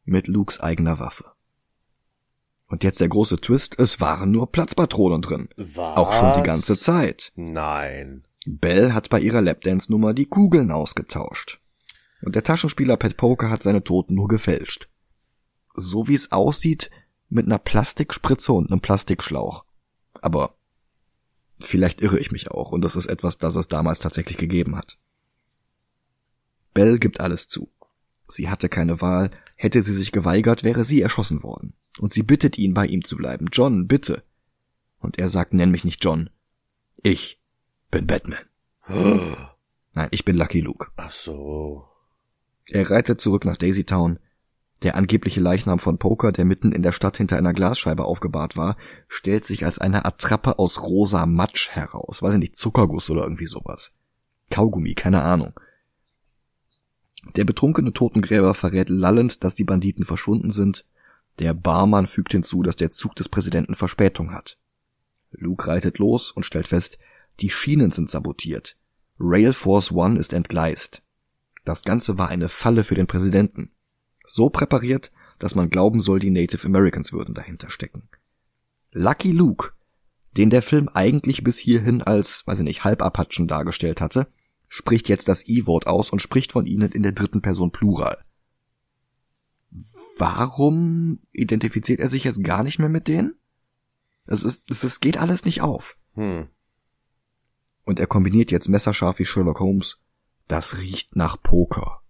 mit Lukes eigener Waffe. Und jetzt der große Twist, es waren nur Platzpatronen drin. Was? Auch schon die ganze Zeit. Nein. Bell hat bei ihrer Lapdance-Nummer die Kugeln ausgetauscht. Und der Taschenspieler Pat Poker hat seine Toten nur gefälscht. So wie es aussieht, mit einer Plastikspritze und einem Plastikschlauch. Aber vielleicht irre ich mich auch, und das ist etwas, das es damals tatsächlich gegeben hat. Bell gibt alles zu. Sie hatte keine Wahl, hätte sie sich geweigert, wäre sie erschossen worden und sie bittet ihn, bei ihm zu bleiben. John, bitte. Und er sagt, nenn mich nicht John. Ich bin Batman. Nein, ich bin Lucky Luke. Ach so. Er reitet zurück nach Daisy Town. Der angebliche Leichnam von Poker, der mitten in der Stadt hinter einer Glasscheibe aufgebahrt war, stellt sich als eine Attrappe aus rosa Matsch heraus. Weiß ich nicht, Zuckerguss oder irgendwie sowas. Kaugummi, keine Ahnung. Der betrunkene Totengräber verrät lallend, dass die Banditen verschwunden sind der Barmann fügt hinzu, dass der Zug des Präsidenten Verspätung hat. Luke reitet los und stellt fest, die Schienen sind sabotiert. Rail Force One ist entgleist. Das Ganze war eine Falle für den Präsidenten. So präpariert, dass man glauben soll, die Native Americans würden dahinter stecken. Lucky Luke, den der Film eigentlich bis hierhin als, weiß ich nicht, Halbapachen dargestellt hatte, spricht jetzt das I-Wort aus und spricht von ihnen in der dritten Person Plural warum identifiziert er sich jetzt gar nicht mehr mit denen? Es ist, es geht alles nicht auf. Hm. Und er kombiniert jetzt messerscharf wie Sherlock Holmes. Das riecht nach Poker.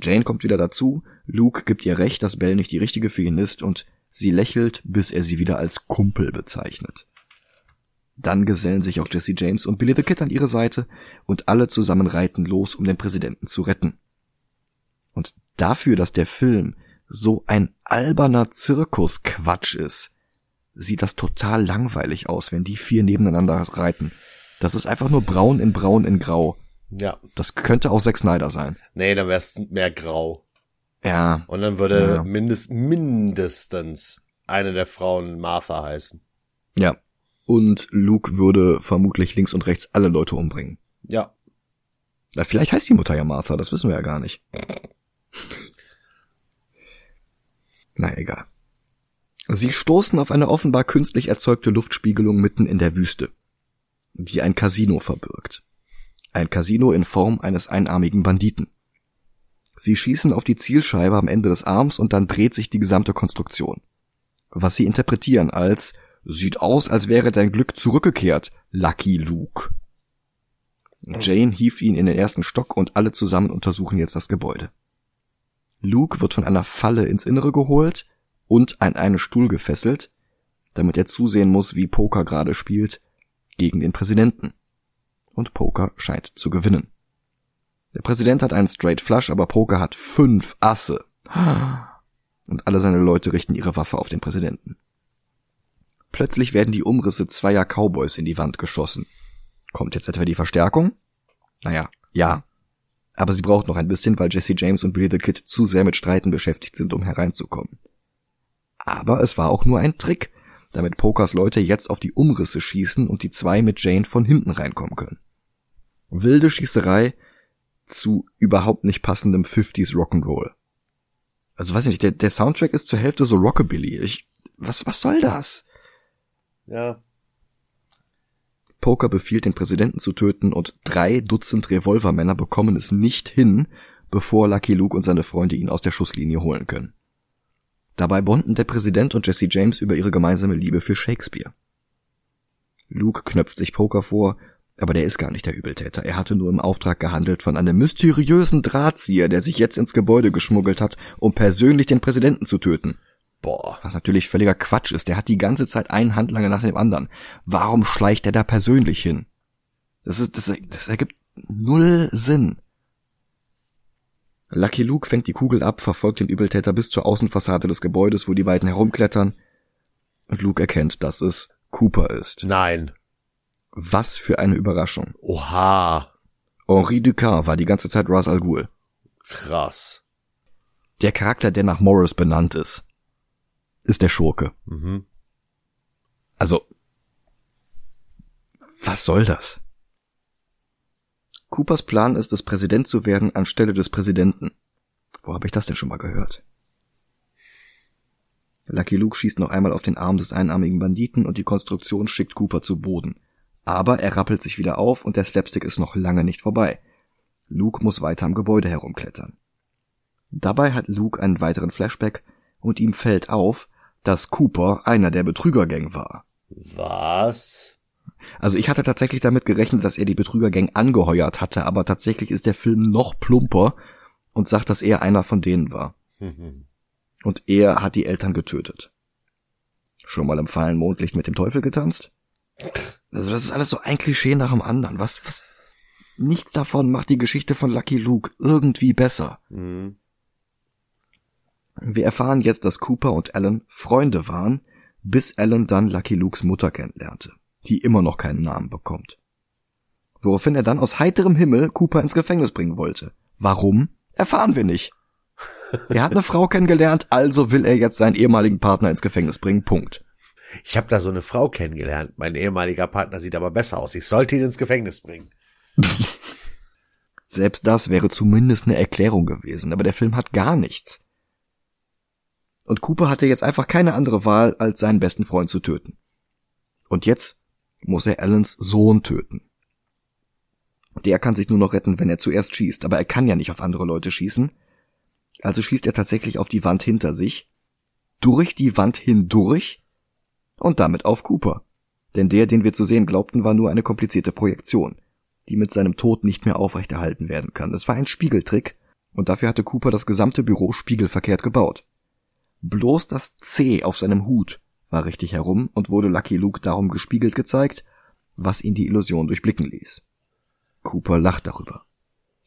Jane kommt wieder dazu, Luke gibt ihr recht, dass Belle nicht die richtige für ihn ist und sie lächelt, bis er sie wieder als Kumpel bezeichnet. Dann gesellen sich auch Jesse James und Billy the Kid an ihre Seite und alle zusammen reiten los, um den Präsidenten zu retten. Und dafür, dass der Film so ein alberner Zirkusquatsch ist, sieht das total langweilig aus, wenn die vier nebeneinander reiten. Das ist einfach nur braun in braun in grau. Ja. Das könnte auch Zack Snyder sein. Nee, dann wär's mehr grau. Ja. Und dann würde Ja. mindest, mindestens eine der Frauen Martha heißen. Ja. Und Luke würde vermutlich links und rechts alle Leute umbringen. Ja. Na, vielleicht heißt die Mutter ja Martha, das wissen wir ja gar nicht. Na egal. Sie stoßen auf eine offenbar künstlich erzeugte Luftspiegelung mitten in der Wüste, die ein Casino verbirgt. Ein Casino in Form eines einarmigen Banditen. Sie schießen auf die Zielscheibe am Ende des Arms und dann dreht sich die gesamte Konstruktion. Was sie interpretieren als sieht aus, als wäre dein Glück zurückgekehrt, Lucky Luke. Jane hieft ihn in den ersten Stock und alle zusammen untersuchen jetzt das Gebäude. Luke wird von einer Falle ins Innere geholt und an einen Stuhl gefesselt, damit er zusehen muss, wie Poker gerade spielt, gegen den Präsidenten. Und Poker scheint zu gewinnen. Der Präsident hat einen Straight Flush, aber Poker hat fünf Asse. Und alle seine Leute richten ihre Waffe auf den Präsidenten. Plötzlich werden die Umrisse zweier Cowboys in die Wand geschossen. Kommt jetzt etwa die Verstärkung? Naja, ja. Aber sie braucht noch ein bisschen, weil Jesse James und Billy the Kid zu sehr mit Streiten beschäftigt sind, um hereinzukommen. Aber es war auch nur ein Trick, damit Pokers Leute jetzt auf die Umrisse schießen und die zwei mit Jane von hinten reinkommen können. Wilde Schießerei zu überhaupt nicht passendem 50s Rock'n'Roll. Also weiß ich nicht, der, der Soundtrack ist zur Hälfte so Rockabilly. Ich, was, was soll das? Ja. Poker befiehlt den Präsidenten zu töten und drei Dutzend Revolvermänner bekommen es nicht hin, bevor Lucky Luke und seine Freunde ihn aus der Schusslinie holen können. Dabei bonden der Präsident und Jesse James über ihre gemeinsame Liebe für Shakespeare. Luke knöpft sich Poker vor, aber der ist gar nicht der Übeltäter. Er hatte nur im Auftrag gehandelt von einem mysteriösen Drahtzieher, der sich jetzt ins Gebäude geschmuggelt hat, um persönlich den Präsidenten zu töten. Boah. Was natürlich völliger Quatsch ist. Der hat die ganze Zeit einen Handlanger nach dem anderen. Warum schleicht er da persönlich hin? Das ist, das, das ergibt null Sinn. Lucky Luke fängt die Kugel ab, verfolgt den Übeltäter bis zur Außenfassade des Gebäudes, wo die beiden herumklettern. Und Luke erkennt, dass es Cooper ist. Nein. Was für eine Überraschung. Oha. Henri Ducard war die ganze Zeit Ras Al Ghul. Krass. Der Charakter, der nach Morris benannt ist ist der Schurke. Mhm. Also, was soll das? Coopers Plan ist es, Präsident zu werden anstelle des Präsidenten. Wo habe ich das denn schon mal gehört? Lucky Luke schießt noch einmal auf den Arm des einarmigen Banditen und die Konstruktion schickt Cooper zu Boden. Aber er rappelt sich wieder auf und der Slapstick ist noch lange nicht vorbei. Luke muss weiter am Gebäude herumklettern. Dabei hat Luke einen weiteren Flashback und ihm fällt auf, dass Cooper einer der Betrügergang war. Was? Also ich hatte tatsächlich damit gerechnet, dass er die Betrügergang angeheuert hatte, aber tatsächlich ist der Film noch plumper und sagt, dass er einer von denen war. und er hat die Eltern getötet. Schon mal im fahlen Mondlicht mit dem Teufel getanzt? Also das ist alles so ein Klischee nach dem anderen. Was, was, nichts davon macht die Geschichte von Lucky Luke irgendwie besser. Mhm. Wir erfahren jetzt, dass Cooper und Alan Freunde waren, bis Alan dann Lucky Lukes Mutter kennenlernte, die immer noch keinen Namen bekommt. Woraufhin er dann aus heiterem Himmel Cooper ins Gefängnis bringen wollte. Warum? Erfahren wir nicht. Er hat eine Frau kennengelernt, also will er jetzt seinen ehemaligen Partner ins Gefängnis bringen. Punkt. Ich habe da so eine Frau kennengelernt. Mein ehemaliger Partner sieht aber besser aus. Ich sollte ihn ins Gefängnis bringen. Selbst das wäre zumindest eine Erklärung gewesen, aber der Film hat gar nichts. Und Cooper hatte jetzt einfach keine andere Wahl, als seinen besten Freund zu töten. Und jetzt muss er Allens Sohn töten. Der kann sich nur noch retten, wenn er zuerst schießt, aber er kann ja nicht auf andere Leute schießen. Also schießt er tatsächlich auf die Wand hinter sich, durch die Wand hindurch und damit auf Cooper. Denn der, den wir zu sehen glaubten, war nur eine komplizierte Projektion, die mit seinem Tod nicht mehr aufrechterhalten werden kann. Es war ein Spiegeltrick, und dafür hatte Cooper das gesamte Büro spiegelverkehrt gebaut. Bloß das C auf seinem Hut war richtig herum und wurde Lucky Luke darum gespiegelt gezeigt, was ihn die Illusion durchblicken ließ. Cooper lacht darüber.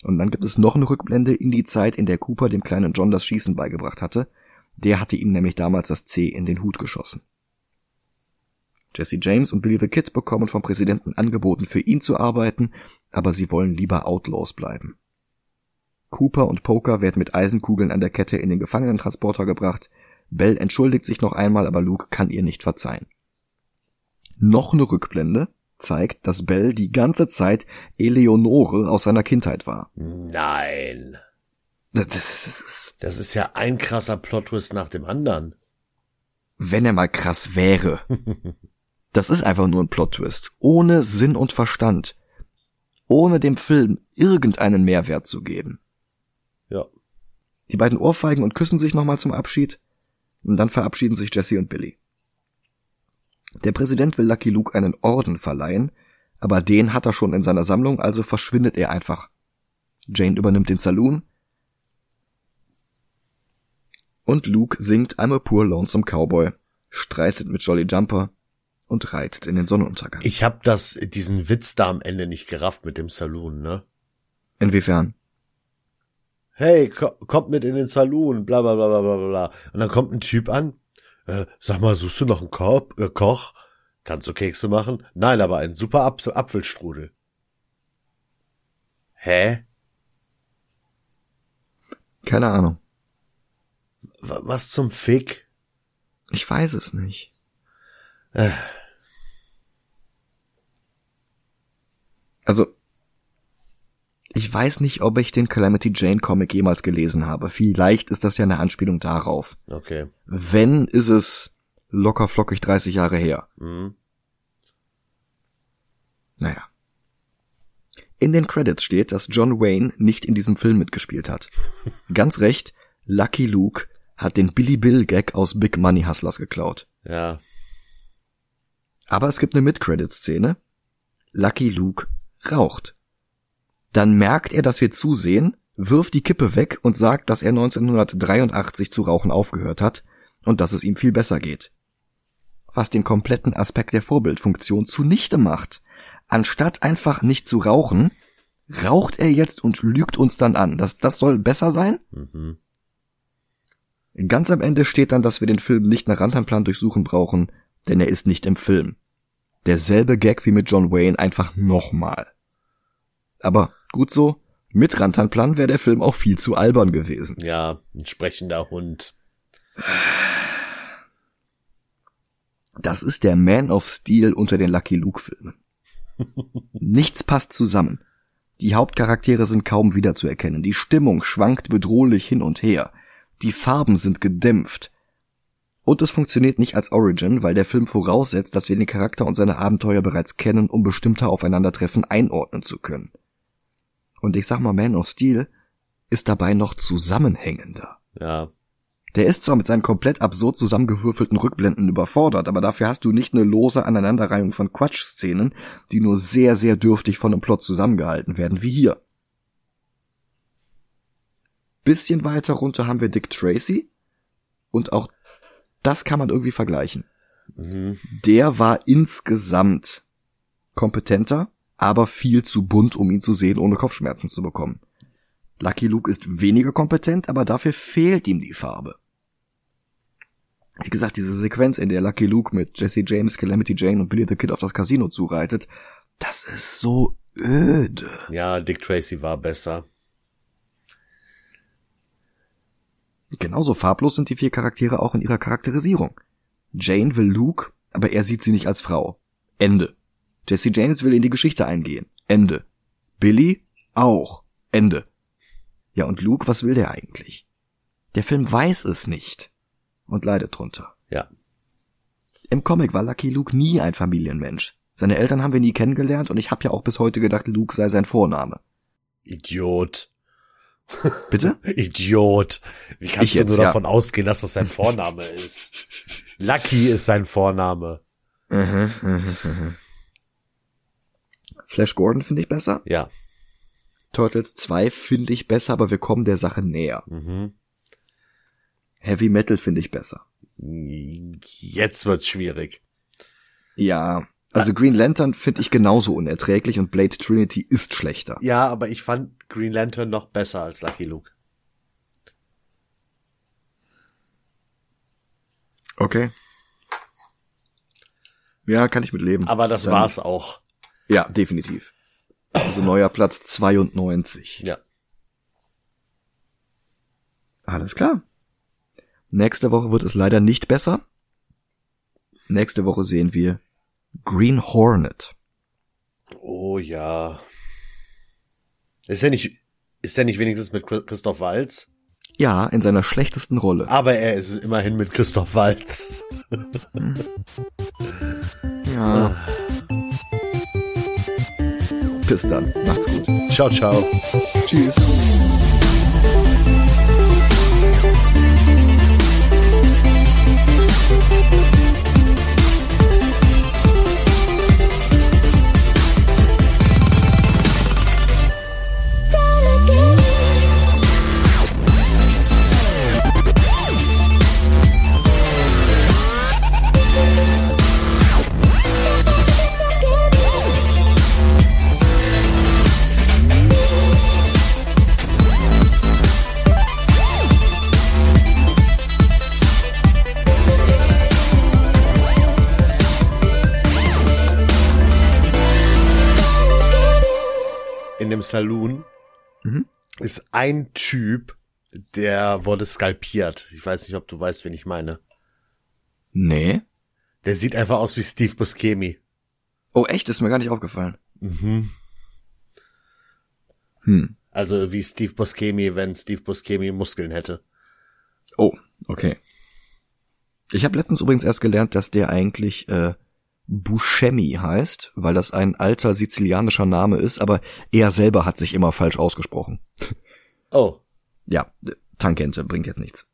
Und dann gibt es noch eine Rückblende in die Zeit, in der Cooper dem kleinen John das Schießen beigebracht hatte. Der hatte ihm nämlich damals das C in den Hut geschossen. Jesse James und Billy the Kid bekommen vom Präsidenten angeboten, für ihn zu arbeiten, aber sie wollen lieber Outlaws bleiben. Cooper und Poker werden mit Eisenkugeln an der Kette in den Gefangenentransporter gebracht, Bell entschuldigt sich noch einmal, aber Luke kann ihr nicht verzeihen. Noch eine Rückblende zeigt, dass Bell die ganze Zeit Eleonore aus seiner Kindheit war. Nein. Das, das, das, das ist ja ein krasser Plot-Twist nach dem anderen. Wenn er mal krass wäre. das ist einfach nur ein Plot-Twist. Ohne Sinn und Verstand. Ohne dem Film irgendeinen Mehrwert zu geben. Ja. Die beiden ohrfeigen und küssen sich nochmal zum Abschied. Und dann verabschieden sich Jesse und Billy. Der Präsident will Lucky Luke einen Orden verleihen, aber den hat er schon in seiner Sammlung, also verschwindet er einfach. Jane übernimmt den Saloon und Luke singt I'm a poor lonesome cowboy, streitet mit Jolly Jumper und reitet in den Sonnenuntergang. Ich hab das, diesen Witz da am Ende nicht gerafft mit dem Saloon, ne? Inwiefern? Hey, ko kommt mit in den Saloon, bla bla bla bla bla bla. Und dann kommt ein Typ an, äh, sag mal, suchst du noch einen Korb, äh, Koch? Kannst du Kekse machen? Nein, aber einen super Apf Apfelstrudel. Hä? Keine Ahnung. W was zum Fick? Ich weiß es nicht. Äh. Also, ich weiß nicht, ob ich den Calamity Jane Comic jemals gelesen habe. Vielleicht ist das ja eine Anspielung darauf. Okay. Wenn, ist es locker flockig 30 Jahre her. Mhm. Naja. In den Credits steht, dass John Wayne nicht in diesem Film mitgespielt hat. Ganz recht, Lucky Luke hat den Billy Bill Gag aus Big Money Hustlers geklaut. Ja. Aber es gibt eine Mid-Credit-Szene. Lucky Luke raucht. Dann merkt er, dass wir zusehen, wirft die Kippe weg und sagt, dass er 1983 zu rauchen aufgehört hat und dass es ihm viel besser geht. Was den kompletten Aspekt der Vorbildfunktion zunichte macht. Anstatt einfach nicht zu rauchen, raucht er jetzt und lügt uns dann an. Das, das soll besser sein? Mhm. Ganz am Ende steht dann, dass wir den Film nicht nach Rantanplan durchsuchen brauchen, denn er ist nicht im Film. Derselbe Gag wie mit John Wayne, einfach nochmal. Aber gut so, mit Rantanplan wäre der Film auch viel zu albern gewesen. Ja, ein sprechender Hund. Das ist der Man of Steel unter den Lucky Luke Filmen. Nichts passt zusammen. Die Hauptcharaktere sind kaum wiederzuerkennen. Die Stimmung schwankt bedrohlich hin und her. Die Farben sind gedämpft. Und es funktioniert nicht als Origin, weil der Film voraussetzt, dass wir den Charakter und seine Abenteuer bereits kennen, um bestimmte Aufeinandertreffen einordnen zu können. Und ich sag mal, Man of Steel ist dabei noch zusammenhängender. Ja. Der ist zwar mit seinen komplett absurd zusammengewürfelten Rückblenden überfordert, aber dafür hast du nicht eine lose Aneinanderreihung von Quatschszenen, die nur sehr, sehr dürftig von einem Plot zusammengehalten werden, wie hier. Bisschen weiter runter haben wir Dick Tracy und auch das kann man irgendwie vergleichen. Mhm. Der war insgesamt kompetenter, aber viel zu bunt, um ihn zu sehen, ohne Kopfschmerzen zu bekommen. Lucky Luke ist weniger kompetent, aber dafür fehlt ihm die Farbe. Wie gesagt, diese Sequenz, in der Lucky Luke mit Jesse James, Calamity Jane und Billy the Kid auf das Casino zureitet, das ist so öde. Ja, Dick Tracy war besser. Genauso farblos sind die vier Charaktere auch in ihrer Charakterisierung. Jane will Luke, aber er sieht sie nicht als Frau. Ende. Jesse James will in die Geschichte eingehen. Ende. Billy auch. Ende. Ja, und Luke, was will der eigentlich? Der Film weiß es nicht und leidet drunter. Ja. Im Comic war Lucky Luke nie ein Familienmensch. Seine Eltern haben wir nie kennengelernt und ich habe ja auch bis heute gedacht, Luke sei sein Vorname. Idiot. Bitte? Idiot. Wie kannst Ich du jetzt, nur ja. davon ausgehen, dass das sein Vorname ist? Lucky ist sein Vorname. Mhm, mhm, mhm. Flash Gordon finde ich besser. Ja. Turtles 2 finde ich besser, aber wir kommen der Sache näher. Mhm. Heavy Metal finde ich besser. Jetzt wird's schwierig. Ja. Also Green Lantern finde ich genauso unerträglich und Blade Trinity ist schlechter. Ja, aber ich fand Green Lantern noch besser als Lucky Luke. Okay. Ja, kann ich mit leben. Aber das Dann- war's auch. Ja, definitiv. Also neuer Platz 92. Ja. Alles klar. Nächste Woche wird es leider nicht besser. Nächste Woche sehen wir Green Hornet. Oh ja. Ist er nicht, ist er nicht wenigstens mit Chris- Christoph Walz? Ja, in seiner schlechtesten Rolle. Aber er ist immerhin mit Christoph Walz. Ja. Bis dann. Macht's gut. Ciao, ciao. Tschüss. Saloon Mhm. ist ein Typ, der wurde skalpiert. Ich weiß nicht, ob du weißt, wen ich meine. Nee. Der sieht einfach aus wie Steve Buscemi. Oh, echt? Ist mir gar nicht aufgefallen. Mhm. Hm. Also wie Steve Buscemi, wenn Steve Buscemi Muskeln hätte. Oh, okay. Ich habe letztens übrigens erst gelernt, dass der eigentlich äh, Buscemi heißt, weil das ein alter sizilianischer Name ist, aber er selber hat sich immer falsch ausgesprochen. Oh, Ja, Tangente bringt jetzt nichts.